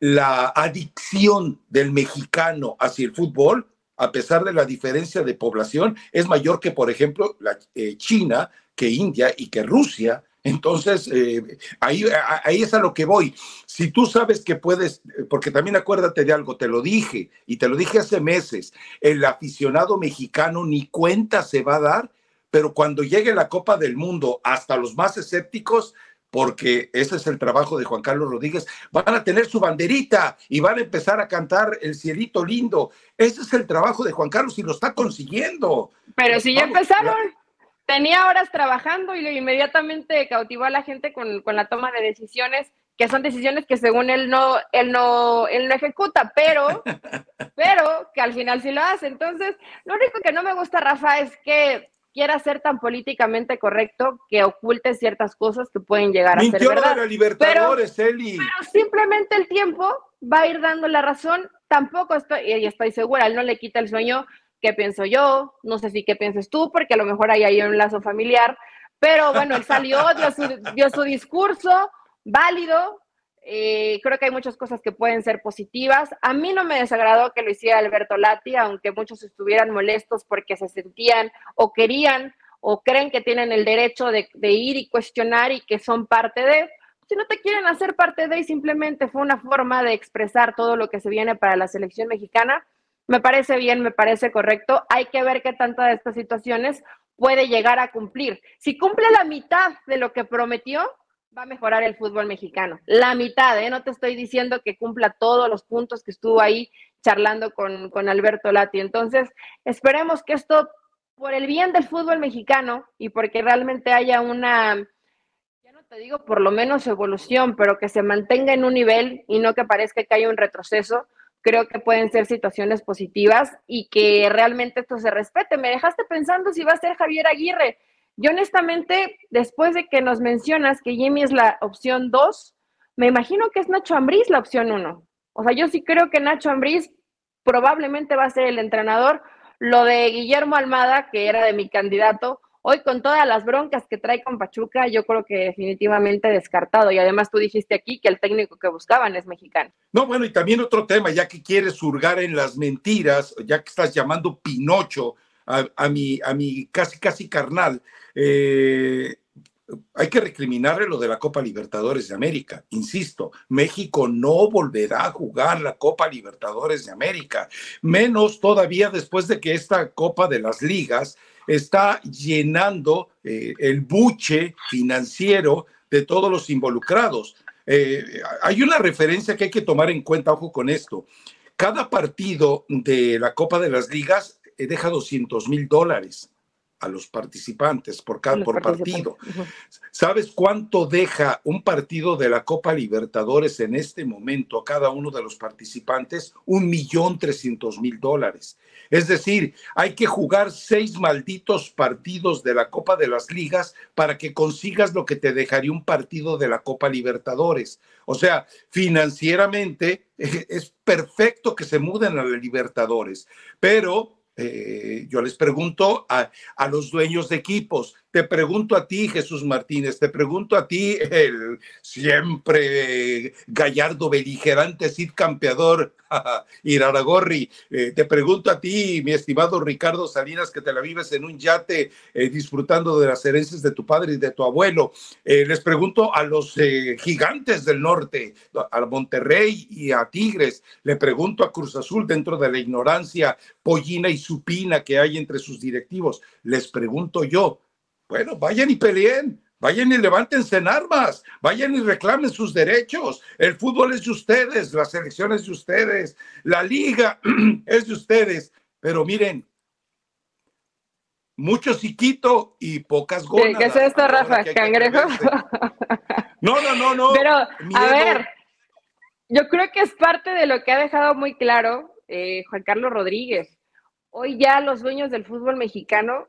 la adicción del mexicano hacia el fútbol, a pesar de la diferencia de población, es mayor que, por ejemplo, la, China, que India y que Rusia. Entonces, eh, ahí, ahí es a lo que voy. Si tú sabes que puedes, porque también acuérdate de algo, te lo dije y te lo dije hace meses, el aficionado mexicano ni cuenta se va a dar, pero cuando llegue la Copa del Mundo, hasta los más escépticos, porque ese es el trabajo de Juan Carlos Rodríguez, van a tener su banderita y van a empezar a cantar El cielito lindo. Ese es el trabajo de Juan Carlos y lo está consiguiendo. Pero si ya empezaron tenía horas trabajando y inmediatamente cautivó a la gente con, la toma de decisiones, que son decisiones que según él no, él no, él no ejecuta, pero, pero que al final sí lo hace. Entonces, lo único que no me gusta, Rafa, es que quiera ser tan políticamente correcto que oculte ciertas cosas que pueden llegar a ser verdad. pero, simplemente el tiempo va a ir dando la razón. Tampoco estoy, y estoy segura, él no le quita el sueño qué pienso yo, no sé si qué pienses tú, porque a lo mejor ahí hay un lazo familiar, pero bueno, él salió, dio su, dio su discurso válido, Eh, creo que hay muchas cosas que pueden ser positivas. A mí no me desagradó que lo hiciera Alberto Lati, aunque muchos estuvieran molestos porque se sentían o querían o creen que tienen el derecho de, de ir y cuestionar y que son parte de. Si no te quieren hacer parte de, simplemente fue una forma de expresar todo lo que se viene para la selección mexicana. Me parece bien, me parece correcto. Hay que ver qué tanto de estas situaciones puede llegar a cumplir. Si cumple la mitad de lo que prometió, va a mejorar el fútbol mexicano. La mitad, ¿eh? No te estoy diciendo que cumpla todos los puntos que estuvo ahí charlando con, con Alberto Lati. Entonces, esperemos que esto, por el bien del fútbol mexicano y porque realmente haya una, ya no te digo por lo menos evolución, pero que se mantenga en un nivel y no que parezca que haya un retroceso, creo que pueden ser situaciones positivas y que realmente esto se respete. Me dejaste pensando si va a ser Javier Aguirre. Yo honestamente, después de que nos mencionas que Jimmy es la opción 2, me imagino que es Nacho Ambriz la opción 1. O sea, yo sí creo que Nacho Ambriz probablemente va a ser el entrenador. Lo de Guillermo Almada, que era de mi candidato, hoy con todas las broncas que trae con Pachuca, yo creo que definitivamente descartado. Y además tú dijiste aquí que el técnico que buscaban es mexicano. No, bueno, y también otro tema, ya que quieres hurgar en las mentiras, ya que estás llamando Pinocho a, mi, a mi casi, casi carnal, eh, hay que recriminarle lo de la Copa Libertadores de América. Insisto, México no volverá a jugar la Copa Libertadores de América, menos todavía después de que esta Copa de las Ligas está llenando eh, el buche financiero de todos los involucrados. Eh, hay una referencia que hay que tomar en cuenta, ojo con esto. Cada partido de la Copa de las Ligas deja 200 mil dólares a los participantes por cada por partido. ¿Sabes cuánto deja un partido de la Copa Libertadores en este momento a cada uno de los participantes? Un millón trescientos mil dólares. Es decir, hay que jugar seis malditos partidos de la Copa de las Ligas para que consigas lo que te dejaría un partido de la Copa Libertadores. O sea, financieramente es perfecto que se muden a la Libertadores, pero eh, yo les pregunto a, a, los dueños de equipos, te pregunto a ti, Jesús Martínez, te pregunto a ti, el siempre gallardo, beligerante, Cid campeador, Iraragorri, eh, te pregunto a ti, mi estimado Ricardo Salinas, que te la vives en un yate eh, disfrutando de las herencias de tu padre y de tu abuelo. Eh, les pregunto a los gigantes del norte, a Monterrey y a Tigres, le pregunto a Cruz Azul dentro de la ignorancia pollina y supina que hay entre sus directivos. Les pregunto yo, bueno, vayan y peleen, vayan y levántense en armas, vayan y reclamen sus derechos. El fútbol es de ustedes, las elecciones de ustedes, la liga es de ustedes. Pero miren, mucho chiquito y pocas gonas. ¿Qué, es esto, Rafa? ¿Cangrejo? No, no, no, no. Pero, a ver, yo creo que es parte de lo que ha dejado muy claro eh, Juan Carlos Rodríguez. Hoy ya los dueños del fútbol mexicano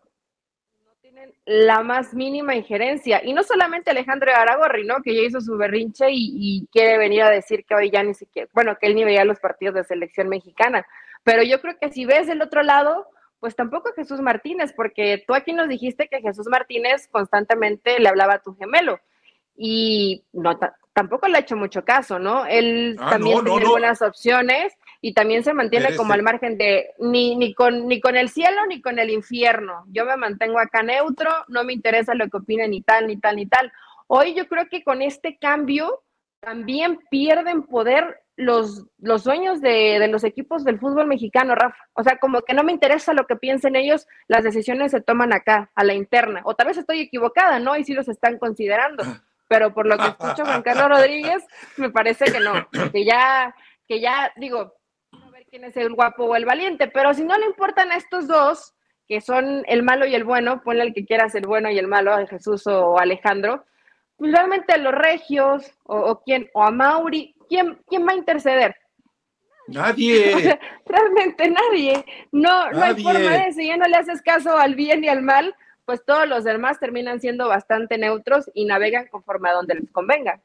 la más mínima injerencia. Y no solamente Alejandro Aragorri, ¿no? Que ya hizo su berrinche y, quiere venir a decir que hoy ya ni siquiera, bueno, que él ni veía los partidos de selección mexicana. Pero yo creo que si ves el otro lado, pues tampoco Jesús Martínez, porque tú aquí nos dijiste que Jesús Martínez constantemente le hablaba a tu gemelo. Y no, tampoco le ha hecho mucho caso, ¿no? Él ah, también tiene buenas opciones y también se mantiene como al margen de ni, ni, con, ni con el cielo ni con el infierno. Yo me mantengo acá neutro, no me interesa lo que opine ni tal, ni tal, ni tal. Hoy yo creo que con este cambio también pierden poder los, los dueños de, de, los equipos del fútbol mexicano, Rafa. O sea, como que no me interesa lo que piensen ellos, las decisiones se toman acá, a la interna. O tal vez estoy equivocada, ¿no? Y sí los están considerando. Pero por lo que escucho Juan Carlos Rodríguez, me parece que no, que ya, que ya, digo, quién es el guapo o el valiente, pero si no le importan a estos dos, que son el malo y el bueno, ponle al que quieras el bueno y el malo, a Jesús o Alejandro, pues realmente a los regios o, o quién, o a Mauri, ¿quién, quién va a interceder? Nadie. realmente nadie. No, no hay forma de, si ya no le haces caso al bien y al mal, pues todos los demás terminan siendo bastante neutros y navegan conforme a donde les convenga.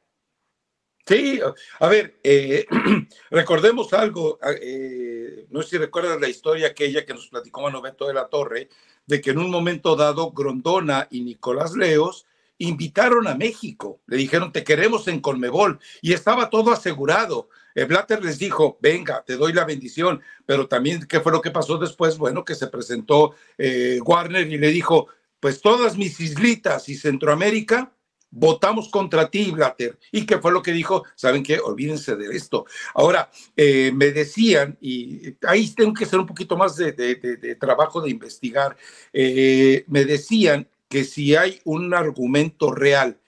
Sí, a ver, eh, recordemos algo, ah, eh, no sé si recuerdas la historia aquella que nos platicó Manoveto de la Torre, de que en un momento dado Grondona y Nicolás Leos invitaron a México, le dijeron, te queremos en Colmebol, y estaba todo asegurado. Eh, Blatter les dijo, venga, te doy la bendición, pero también, ¿qué fue lo que pasó después? Bueno, que se presentó eh, Warner y le dijo, pues todas mis islitas y Centroamérica, votamos contra ti, Blatter. ¿Y qué fue lo que dijo? ¿Saben qué? Olvídense de esto. Ahora, eh, me decían, y ahí tengo que hacer un poquito más de, trabajo de investigar, me decían que si hay un argumento real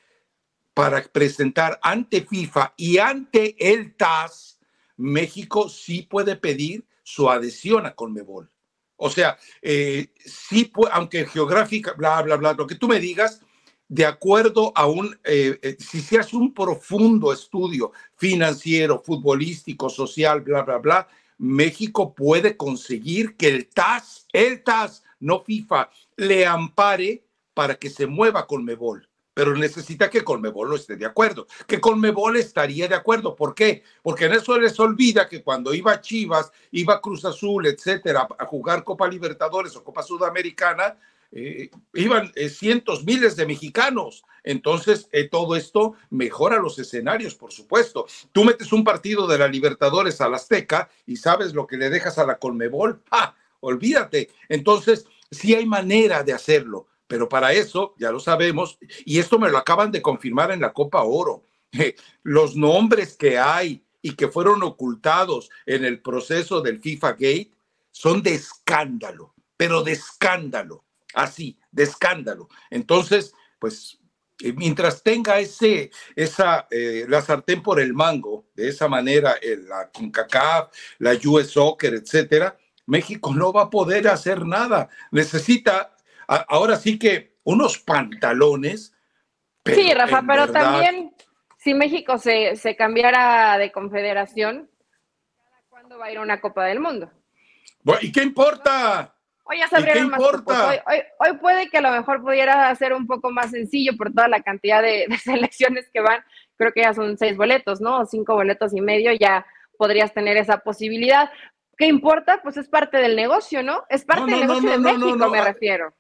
para presentar ante FIFA y ante el TAS, México sí puede pedir su adhesión a Conmebol. O sea, eh, sí, aunque geográfica, bla, bla, bla, lo que tú me digas, de acuerdo a un, eh, eh, si se hace un profundo estudio financiero, futbolístico, social, bla, bla, bla, México puede conseguir que el TAS, el TAS, no FIFA, le ampare para que se mueva Conmebol pero necesita que Colmebol lo esté de acuerdo, que Colmebol estaría de acuerdo. ¿Por qué? Porque en eso les olvida que cuando iba Chivas, iba Cruz Azul, etcétera, a jugar Copa Libertadores o Copa Sudamericana, eh, iban eh, cientos, miles de mexicanos. Entonces, eh, todo esto mejora los escenarios, por supuesto. Tú metes un partido de la Libertadores a la Azteca y sabes lo que le dejas a la Colmebol. ¡Ah! Olvídate. Entonces, sí hay manera de hacerlo pero para eso, ya lo sabemos, y esto me lo acaban de confirmar en la Copa Oro, los nombres que hay y que fueron ocultados en el proceso del FIFA Gate son de escándalo, pero de escándalo, así, de escándalo. Entonces, pues eh, mientras tenga ese, esa, eh, la sartén por el mango, de esa manera, la CONCACAF, la US Soccer, etcétera, México no va a poder hacer nada. Necesita ahora sí que unos pantalones. sí, Rafa, pero también si México se, se, cambiara de confederación, ¿cuándo va a ir a una Copa del Mundo? ¿Y qué importa? Hoy ya se abrieron más hoy, hoy, puede que a lo mejor pudiera ser un poco más sencillo por toda la cantidad de, selecciones que van. Creo que ya son seis boletos, ¿no? O cinco boletos y medio, ya podrías tener esa posibilidad. ¿Qué importa? Pues es parte del negocio, ¿no? Es parte del negocio de México, me refiero.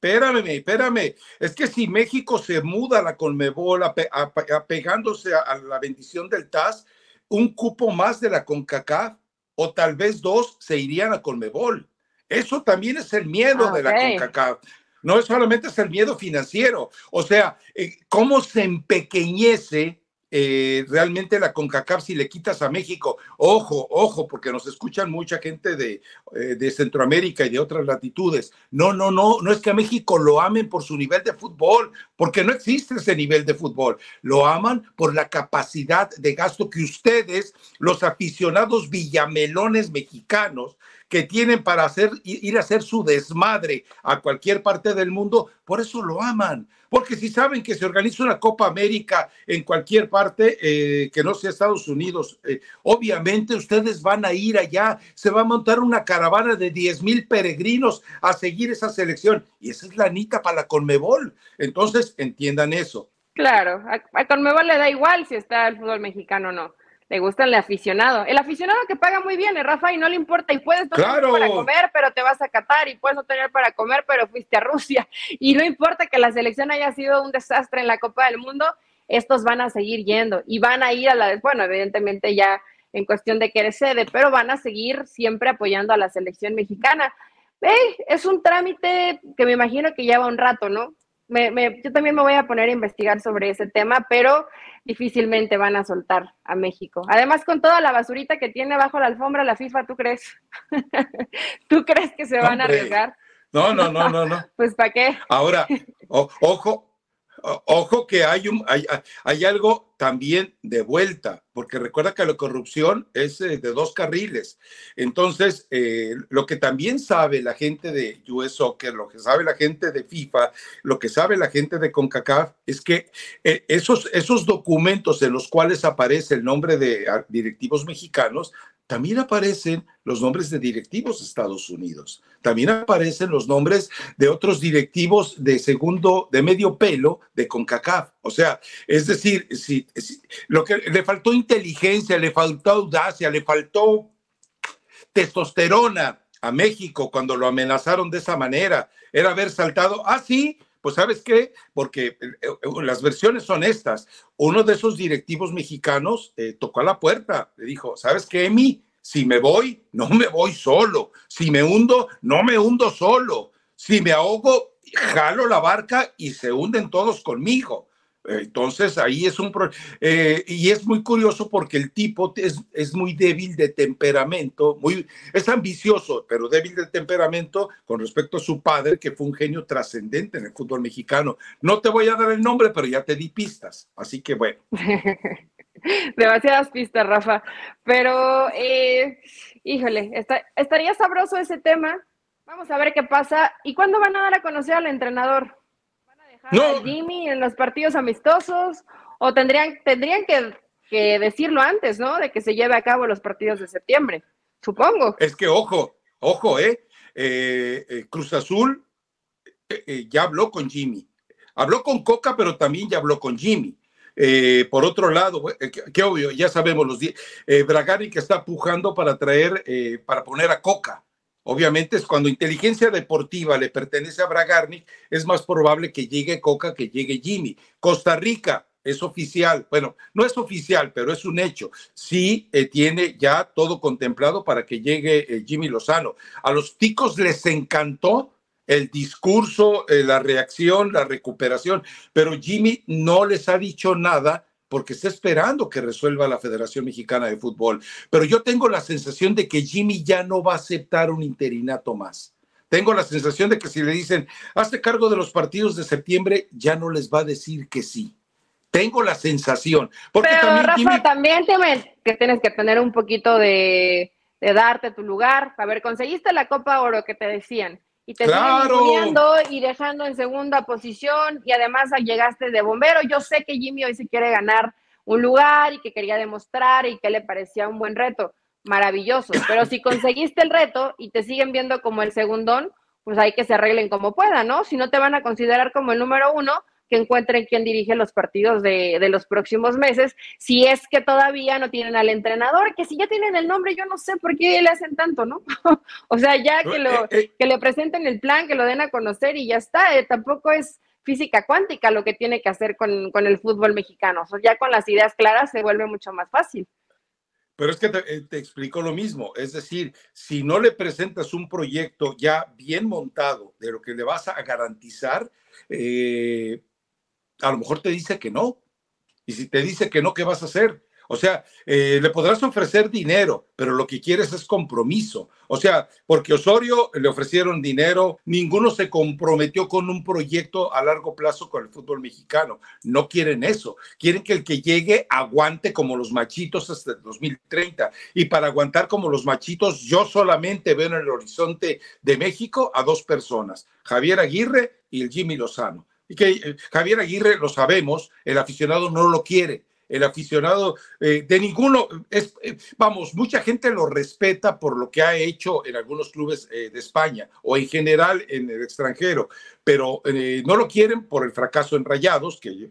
Espérame, espérame. Es que si México se muda a la Conmebol apegándose a, la bendición del TAS, un cupo más de la CONCACAF o tal vez dos se irían a Conmebol. Eso también es el miedo ah, de la CONCACAF. No es solamente es el miedo financiero. O sea, eh, cómo se empequeñece eh, realmente la CONCACAF si le quitas a México, ojo, ojo, porque nos escuchan mucha gente de, eh, de, Centroamérica y de otras latitudes. No, no, no, no es que a México lo amen por su nivel de fútbol, porque no existe ese nivel de fútbol. Lo aman por la capacidad de gasto que ustedes, los aficionados villamelones mexicanos, que tienen para hacer, ir a hacer su desmadre a cualquier parte del mundo, por eso lo aman. Porque si saben que se organiza una Copa América en cualquier parte eh, que no sea Estados Unidos, eh, obviamente ustedes van a ir allá, se va a montar una caravana de 10 mil peregrinos a seguir esa selección. Y esa es la anita para la Conmebol. Entonces, entiendan eso. Claro, a, a Conmebol le da igual si está el fútbol mexicano o no le gusta el aficionado. El aficionado que paga muy bien, ¿eh, Rafa, y no le importa, y puedes no tener para comer, pero te vas a Qatar, y puedes no tener para comer, pero fuiste a Rusia, y no importa que la selección haya sido un desastre en la Copa del Mundo, estos van a seguir yendo, y van a ir a la, bueno, evidentemente ya en cuestión de que eres sede, pero van a seguir siempre apoyando a la selección mexicana. es un trámite que me imagino que lleva un rato, ¿no? Yo también me voy a poner a investigar sobre ese tema, pero difícilmente van a soltar a México. Además, con toda la basurita que tiene bajo la alfombra la FIFA, ¿tú crees? ¿Tú crees que se van a arriesgar? No, no, no, no, no. pues ¿para qué? Ahora, ojo, Ojo que hay, un, hay, algo también de vuelta, porque recuerda que la corrupción es eh, de dos carriles. Entonces, eh, lo que también sabe la gente de US Soccer, lo que sabe la gente de FIFA, lo que sabe la gente de CONCACAF, es que eh, esos, esos documentos en los cuales aparece el nombre de ah, directivos mexicanos también aparecen los nombres de directivos de Estados Unidos. También aparecen los nombres de otros directivos de segundo, de medio pelo de CONCACAF. O sea, es decir, si, lo que le faltó inteligencia, le faltó audacia, le faltó testosterona a México cuando lo amenazaron de esa manera, era haber saltado, ah, sí, Pues sabes qué, porque eh, eh, las versiones son estas. Uno de esos directivos mexicanos eh, tocó a la puerta, le dijo, ¿sabes qué, Emi? Si me voy, no me voy solo. Si me hundo, no me hundo solo. Si me ahogo, jalo la barca y se hunden todos conmigo. Entonces ahí es un... Eh, y es muy curioso porque el tipo es, es, muy débil de temperamento, muy, es ambicioso, pero débil de temperamento con respecto a su padre, que fue un genio trascendente en el fútbol mexicano. No te voy a dar el nombre, pero ya te di pistas. Así que bueno. Demasiadas pistas, Rafa. Pero, eh, híjole, está, estaría sabroso ese tema. Vamos a ver qué pasa. ¿Y cuándo van a dar a conocer al entrenador? No. Jimmy en los partidos amistosos? ¿O tendrían, tendrían que, decirlo antes, ¿no? De que se lleve a cabo los partidos de septiembre, supongo. Es que, ojo, ojo, ¿eh? eh, eh Cruz Azul eh, ya habló con Jimmy. Habló con Coca, pero también ya habló con Jimmy. por otro lado, que, obvio, ya sabemos los Bragari que está pujando para traer, para poner a Coca. Obviamente es cuando inteligencia deportiva le pertenece a Bragarnik, es más probable que llegue Coca que llegue Jimmy. Costa Rica es oficial, bueno, no es oficial, pero es un hecho. Sí eh, tiene ya todo contemplado para que llegue eh, Jimmy Lozano. A los ticos les encantó el discurso, eh, la reacción, la recuperación, pero Jimmy no les ha dicho nada porque está esperando que resuelva la Federación Mexicana de Fútbol. Pero yo tengo la sensación de que Jimmy ya no va a aceptar un interinato más. Tengo la sensación de que si le dicen, hazte cargo de los partidos de septiembre, ya no les va a decir que sí. Tengo la sensación. Porque Pero también, Rafa, también que tienes que tener un poquito de, de darte tu lugar. A ver, conseguiste la Copa Oro que te decían y te claro. y dejando en segunda posición y además llegaste de bombero. Yo sé que Jimmy hoy se quiere ganar un lugar y que quería demostrar y que le parecía un buen reto. Maravilloso. Pero si conseguiste el reto y te siguen viendo como el segundón, pues hay que se arreglen como puedan, ¿no? Si no te van a considerar como el número uno, que encuentren quién dirige los partidos de, los próximos meses, si es que todavía no tienen al entrenador, que si ya tienen el nombre, yo no sé por qué le hacen tanto, ¿no? o sea, ya que, lo, eh, eh. que le presenten el plan, que lo den a conocer y ya está, eh, tampoco es física cuántica lo que tiene que hacer con, el fútbol mexicano, o sea, ya con las ideas claras se vuelve mucho más fácil. Pero es que te, te, explico lo mismo, es decir, si no le presentas un proyecto ya bien montado de lo que le vas a garantizar, eh, a lo mejor te dice que no. Y si te dice que no, ¿qué vas a hacer? O sea, eh, le podrás ofrecer dinero, pero lo que quieres es compromiso. O sea, porque Osorio le ofrecieron dinero, ninguno se comprometió con un proyecto a largo plazo con el fútbol mexicano. No quieren eso. Quieren que el que llegue aguante como los machitos hasta el 2030. Y para aguantar como los machitos, yo solamente veo en el horizonte de México a dos personas, Javier Aguirre y el Jimmy Lozano y que eh, Javier Aguirre, lo sabemos, el aficionado no lo quiere. El aficionado eh, de ninguno, eh, vamos, mucha gente lo respeta por lo que ha hecho en algunos clubes de España o en general en el extranjero, pero no lo quieren por el fracaso en Rayados, que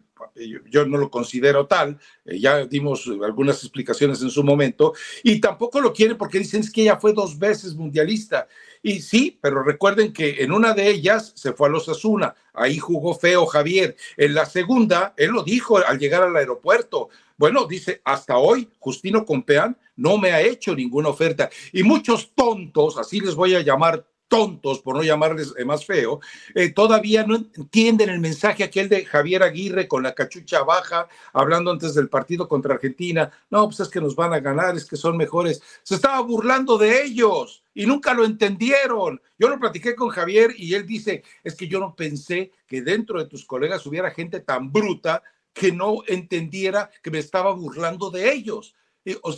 yo, no lo considero tal, ya dimos algunas explicaciones en su momento, y tampoco lo quieren porque dicen es que ya fue dos veces mundialista y sí, pero recuerden que en una de ellas se fue a los Asuna, ahí jugó feo Javier. En la segunda, él lo dijo al llegar al aeropuerto. Bueno, dice, hasta hoy Justino Compeán no me ha hecho ninguna oferta. Y muchos tontos, así les voy a llamar tontos, por no llamarles eh, más feo, eh, todavía no entienden el mensaje aquel de Javier Aguirre con la cachucha baja, hablando antes del partido contra Argentina. No, pues es que nos van a ganar, es que son mejores. Se estaba burlando de ellos y nunca lo entendieron. Yo lo platiqué con Javier y él dice, es que yo no pensé que dentro de tus colegas hubiera gente tan bruta que no entendiera que me estaba burlando de ellos.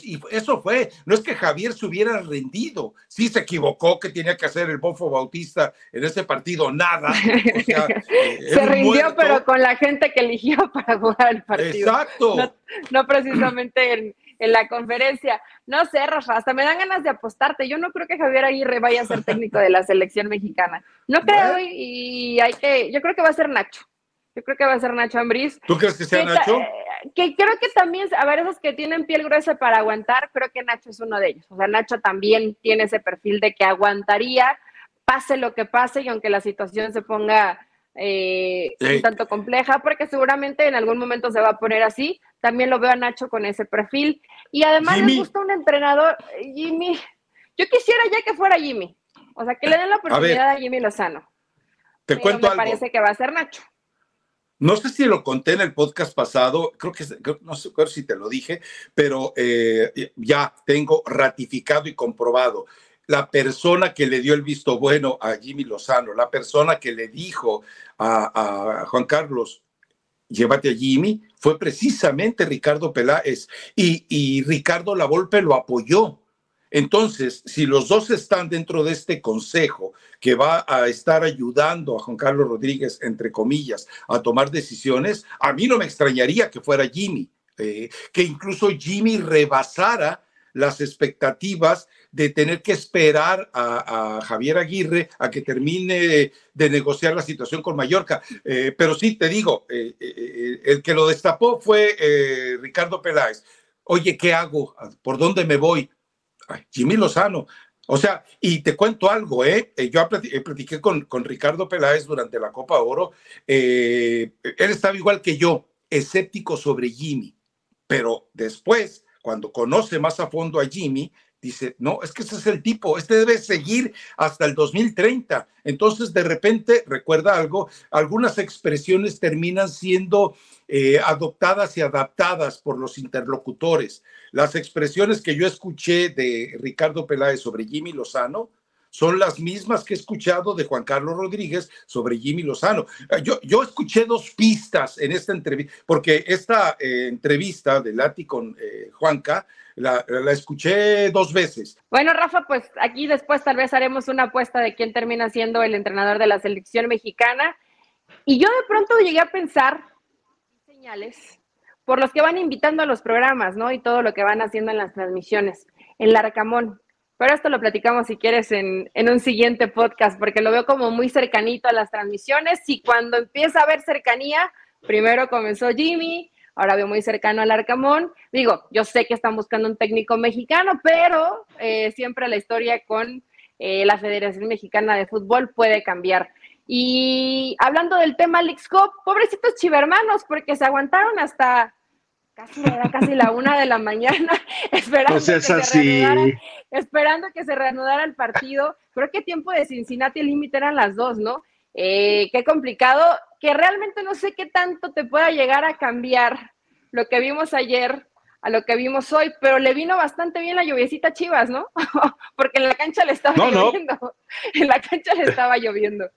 Y, eso fue, no es que Javier se hubiera rendido, sí se equivocó que tenía que hacer el Bofo Bautista en ese partido, nada. Eh, se rindió, pero con la gente que eligió para jugar el partido. Exacto. No, precisamente en, la conferencia. No sé, Rafa, hasta me dan ganas de apostarte. Yo no creo que Javier Aguirre vaya a ser técnico de la selección mexicana. No creo y hay que, yo creo que va a ser Nacho. Yo creo que va a ser Nacho Ambriz. ¿Tú crees que sea Nacho? Eh, que creo que también, a ver, esos que tienen piel gruesa para aguantar, creo que Nacho es uno de ellos. O sea, Nacho también tiene ese perfil de que aguantaría, pase lo que pase, y aunque la situación se ponga eh, un tanto compleja, porque seguramente en algún momento se va a poner así. También lo veo a Nacho con ese perfil. Y además me gusta un entrenador, Jimmy. Yo quisiera ya que fuera Jimmy. O sea, que le den la oportunidad a, Jimmy Lozano. Te cuento me parece que va a ser Nacho. No sé si lo conté en el podcast pasado, creo que no sé si te lo dije, pero eh, ya tengo ratificado y comprobado la persona que le dio el visto bueno a Jimmy Lozano, la persona que le dijo a, Juan Carlos, llévate a Jimmy, fue precisamente Ricardo Peláez y, y Ricardo Lavolpe lo apoyó. Entonces, si los dos están dentro de este consejo que va a estar ayudando a Juan Carlos Rodríguez, entre comillas, a tomar decisiones, a mí no me extrañaría que fuera Jimmy, eh, que incluso Jimmy rebasara las expectativas de tener que esperar a, Javier Aguirre a que termine de negociar la situación con Mallorca. Eh, pero sí, te digo, eh, el que lo destapó fue Ricardo Peláez. Oye, ¿qué hago? ¿Por dónde me voy? Jimmy Lozano. O sea, y te cuento algo, ¿eh? Yo platiqué con, con Ricardo Peláez durante la Copa Oro. él estaba igual que yo, escéptico sobre Jimmy. Pero después, cuando conoce más a fondo a Jimmy, dice, no, es que ese es el tipo, este debe seguir hasta el 2030. Entonces, de repente, recuerda algo, algunas expresiones terminan siendo eh, adoptadas y adaptadas por los interlocutores. Las expresiones que yo escuché de Ricardo Peláez sobre Jimmy Lozano, son las mismas que he escuchado de Juan Carlos Rodríguez sobre Jimmy Lozano. Eh, yo, yo escuché dos pistas en esta entrevista, porque esta eh, entrevista de Lati con Juanca la, escuché dos veces. Bueno, Rafa, pues aquí después tal vez haremos una apuesta de quién termina siendo el entrenador de la selección mexicana. Y yo de pronto llegué a pensar señales por los que van invitando a los programas, ¿no? Y todo lo que van haciendo en las transmisiones. En Larcamón, pero esto lo platicamos si quieres en, un siguiente podcast, porque lo veo como muy cercanito a las transmisiones y cuando empieza a haber cercanía, primero comenzó Jimmy, ahora veo muy cercano al Arcamón. Digo, yo sé que están buscando un técnico mexicano, pero eh, siempre la historia con eh, la Federación Mexicana de Fútbol puede cambiar. Y hablando del tema Leagues Cup, pobrecitos chivermanos, porque se aguantaron hasta casi, era casi la una de la mañana, esperando, que se esperando que se reanudara el partido. Creo que tiempo de Cincinnati el límite eran las dos, ¿no? Eh, qué complicado, que realmente no sé qué tanto te pueda llegar a cambiar lo que vimos ayer a lo que vimos hoy, pero le vino bastante bien la lluviecita Chivas, ¿no? Porque en la cancha le estaba lloviendo. En la cancha le estaba lloviendo.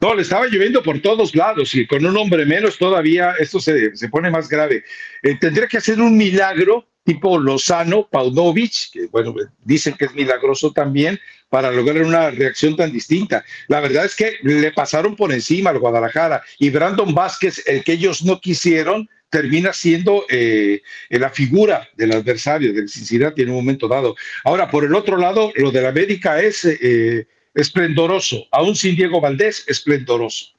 No, le estaba lloviendo por todos lados y con un hombre menos todavía esto se, pone más grave. Eh, tendría que hacer un milagro tipo Lozano, Paunovic, que bueno, dicen que es milagroso también, para lograr una reacción tan distinta. La verdad es que le pasaron por encima al Guadalajara y Brandon Vázquez, el que ellos no quisieron, termina siendo eh, la figura del adversario del Cincinnati en un momento dado. Ahora, por el otro lado, lo de la América es... Eh, esplendoroso, aún sin Diego Valdés, esplendoroso.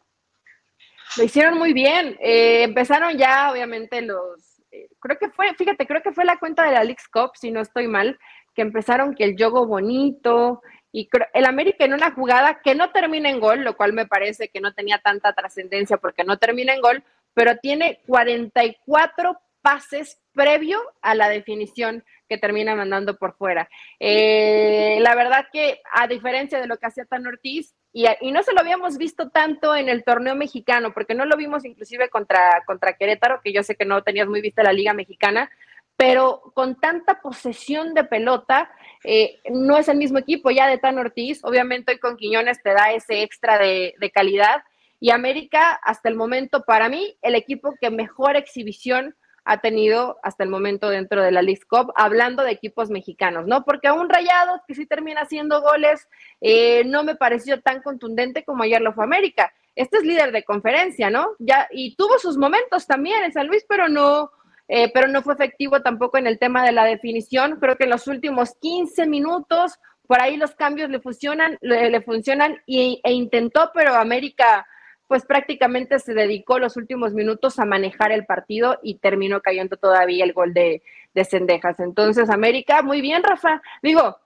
Lo hicieron muy bien. Eh, empezaron ya, obviamente, los. Eh, creo que fue, fíjate, creo que fue la cuenta de la League Cup, si no estoy mal, que empezaron que el juego bonito y el América en una jugada que no termina en gol, lo cual me parece que no tenía tanta trascendencia porque no termina en gol, pero tiene 44 pases previo a la definición que termina mandando por fuera. Eh, la verdad que a diferencia de lo que hacía Tan Ortiz, y, no se lo habíamos visto tanto en el torneo mexicano, porque no lo vimos inclusive contra, contra Querétaro, que yo sé que no tenías muy vista la liga mexicana, pero con tanta posesión de pelota, eh, no es el mismo equipo ya de Tan Ortiz, obviamente hoy con Quiñones te da ese extra de, calidad, y América, hasta el momento, para mí, el equipo que mejor exhibición ha tenido hasta el momento dentro de la League Cup, hablando de equipos mexicanos, ¿no? Porque a un Rayados que sí termina haciendo goles, eh, no me pareció tan contundente como ayer lo fue América. Este es líder de conferencia, ¿no? Ya, y tuvo sus momentos también en San Luis, pero no, eh, pero no fue efectivo tampoco en el tema de la definición. Creo que en los últimos 15 minutos, por ahí los cambios le funcionan, le, funcionan y, e intentó, pero América pues prácticamente se dedicó los últimos minutos a manejar el partido y terminó cayendo todavía el gol de, de Cendejas. Entonces, América, muy bien, Rafa. Digo,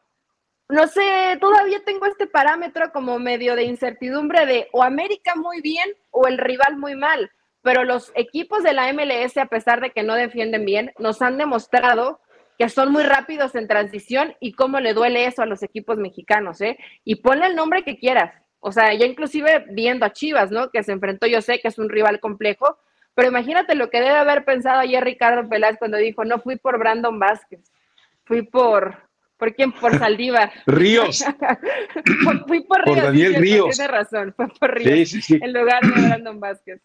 no sé, todavía tengo este parámetro como medio de incertidumbre de o América muy bien o el rival muy mal, pero los equipos de la MLS, a pesar de que no defienden bien, nos han demostrado que son muy rápidos en transición y cómo le duele eso a los equipos mexicanos, ¿eh? Y ponle el nombre que quieras. O sea, ya inclusive viendo a Chivas, ¿no? Que se enfrentó, yo sé que es un rival complejo, pero imagínate lo que debe haber pensado ayer Ricardo Peláez cuando dijo, no fui por Brandon Vázquez, fui por, ¿por quién? Por Saldívar. Ríos. fui por Ríos. Por Daniel Ríos. Tiene razón, fue por Ríos, sí, sí, sí. en lugar de Brandon Vázquez.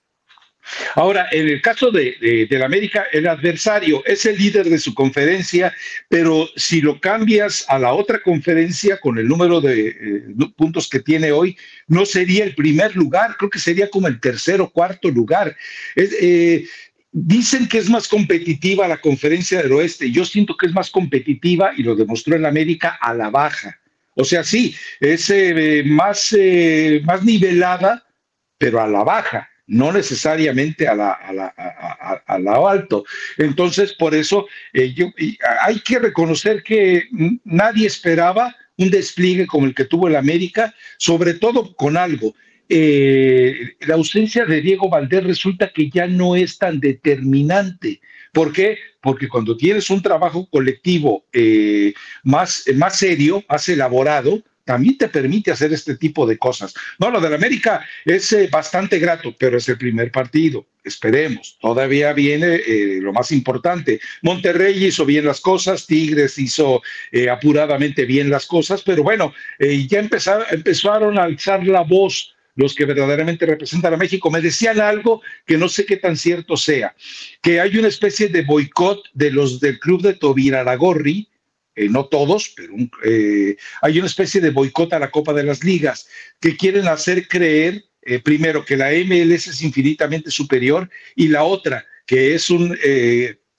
Ahora, en el caso de, la América, el adversario es el líder de su conferencia, pero si lo cambias a la otra conferencia con el número de eh, puntos que tiene hoy, no sería el primer lugar, creo que sería como el tercer o cuarto lugar. Eh, dicen que es más competitiva la conferencia del oeste, yo siento que es más competitiva y lo demostró en América a la baja. O sea, sí, es eh, más, más nivelada, pero a la baja no necesariamente a la, a la, alto. Entonces, por eso eh, yo, hay que reconocer que nadie esperaba un despliegue como el que tuvo el América, sobre todo con algo. Eh, la ausencia de Diego Valdés resulta que ya no es tan determinante. ¿Por qué? Porque cuando tienes un trabajo colectivo eh, más, más serio, más elaborado, también te permite hacer este tipo de cosas. No, lo del América es eh, bastante grato, pero es el primer partido. Esperemos. Todavía viene eh, lo más importante. Monterrey hizo bien las cosas, Tigres hizo eh, apuradamente bien las cosas, pero bueno, ya empezaron, empezaron a alzar la voz los que verdaderamente representan a México, me decían algo que no sé qué tan cierto sea, que hay una especie de boicot de los del club de Tobiraragorri, eh, no todos, pero eh, hay una especie de boicot a la Copa de las Ligas que quieren hacer creer, eh, primero, que la MLS es infinitamente superior y la otra, que es un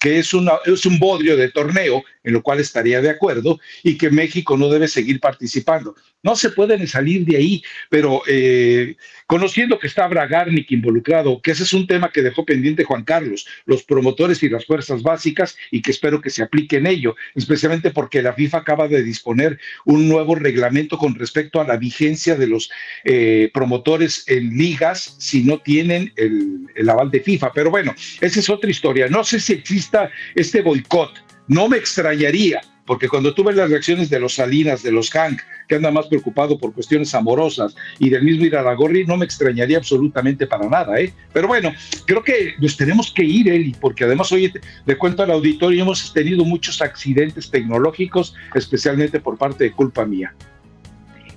que es, es un bodrio de torneo, en lo cual estaría de acuerdo, y que México no debe seguir participando. No se pueden salir de ahí, pero eh, conociendo que está Bragarnik involucrado, que ese es un tema que dejó pendiente Juan Carlos, los promotores y las fuerzas básicas, y que espero que se aplique en ello, especialmente porque la FIFA acaba de disponer un nuevo reglamento con respecto a la vigencia de los eh, promotores en ligas si no tienen el aval de FIFA. Pero bueno, esa es otra historia. No sé si existe este boicot. No me extrañaría, porque cuando tuve las reacciones de los Salinas, de los Hank, que anda más preocupado por cuestiones amorosas, y del mismo Iraragorri, no me extrañaría absolutamente para nada, ¿eh? Pero bueno, creo que nos tenemos que ir, Eli, porque además hoy, de cuento al auditorio, hemos tenido muchos accidentes tecnológicos, especialmente por parte de culpa mía.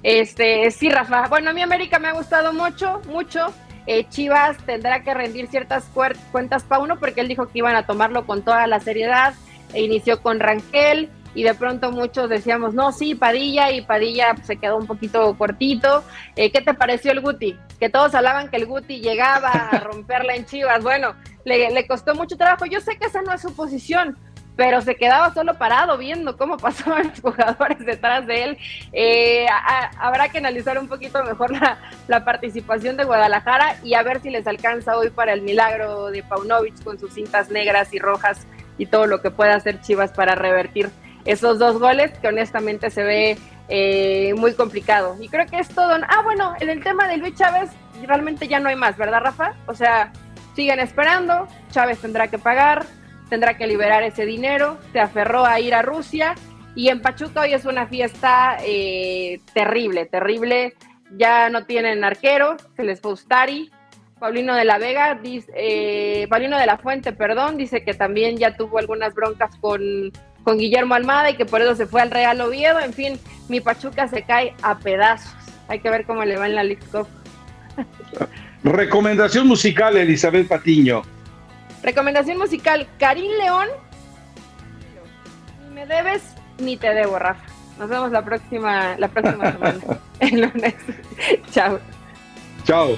Este, sí, Rafa. Bueno, a mí América me ha gustado mucho, mucho. Eh, Chivas tendrá que rendir ciertas cuentas para uno porque él dijo que iban a tomarlo con toda la seriedad. E inició con Ranquel y de pronto muchos decíamos, no, sí, Padilla y Padilla se quedó un poquito cortito. Eh, ¿Qué te pareció el Guti? Que todos hablaban que el Guti llegaba a romperla en Chivas. Bueno, le, le costó mucho trabajo. Yo sé que esa no es su posición, pero se quedaba solo parado viendo cómo pasaban los jugadores detrás de él. Eh, habrá que analizar un poquito mejor la, participación de Guadalajara y a ver si les alcanza hoy para el milagro de Paunovic con sus cintas negras y rojas y todo lo que pueda hacer Chivas para revertir esos dos goles que honestamente se ve eh, muy complicado. Y creo que es todo. Ah, bueno, en el tema de Luis Chávez realmente ya no hay más, ¿verdad, Rafa? O sea, siguen esperando, Chávez tendrá que pagar, tendrá que liberar ese dinero, se aferró a ir a Rusia y en Pachuca hoy es una fiesta eh, terrible, terrible. Ya no tienen arquero, se les fue Ustari. Paulino de la Vega, dice, eh, Paulino de la Fuente, perdón, dice que también ya tuvo algunas broncas con, con Guillermo Almada y que por eso se fue al Real Oviedo. En fin, mi Pachuca se cae a pedazos. Hay que ver cómo le va en la League. Recomendación musical, Elizabeth Patiño. Recomendación musical, Karim León. Ni me debes ni te debo, Rafa. Nos vemos la próxima, la próxima semana. El lunes. Chao. Chao.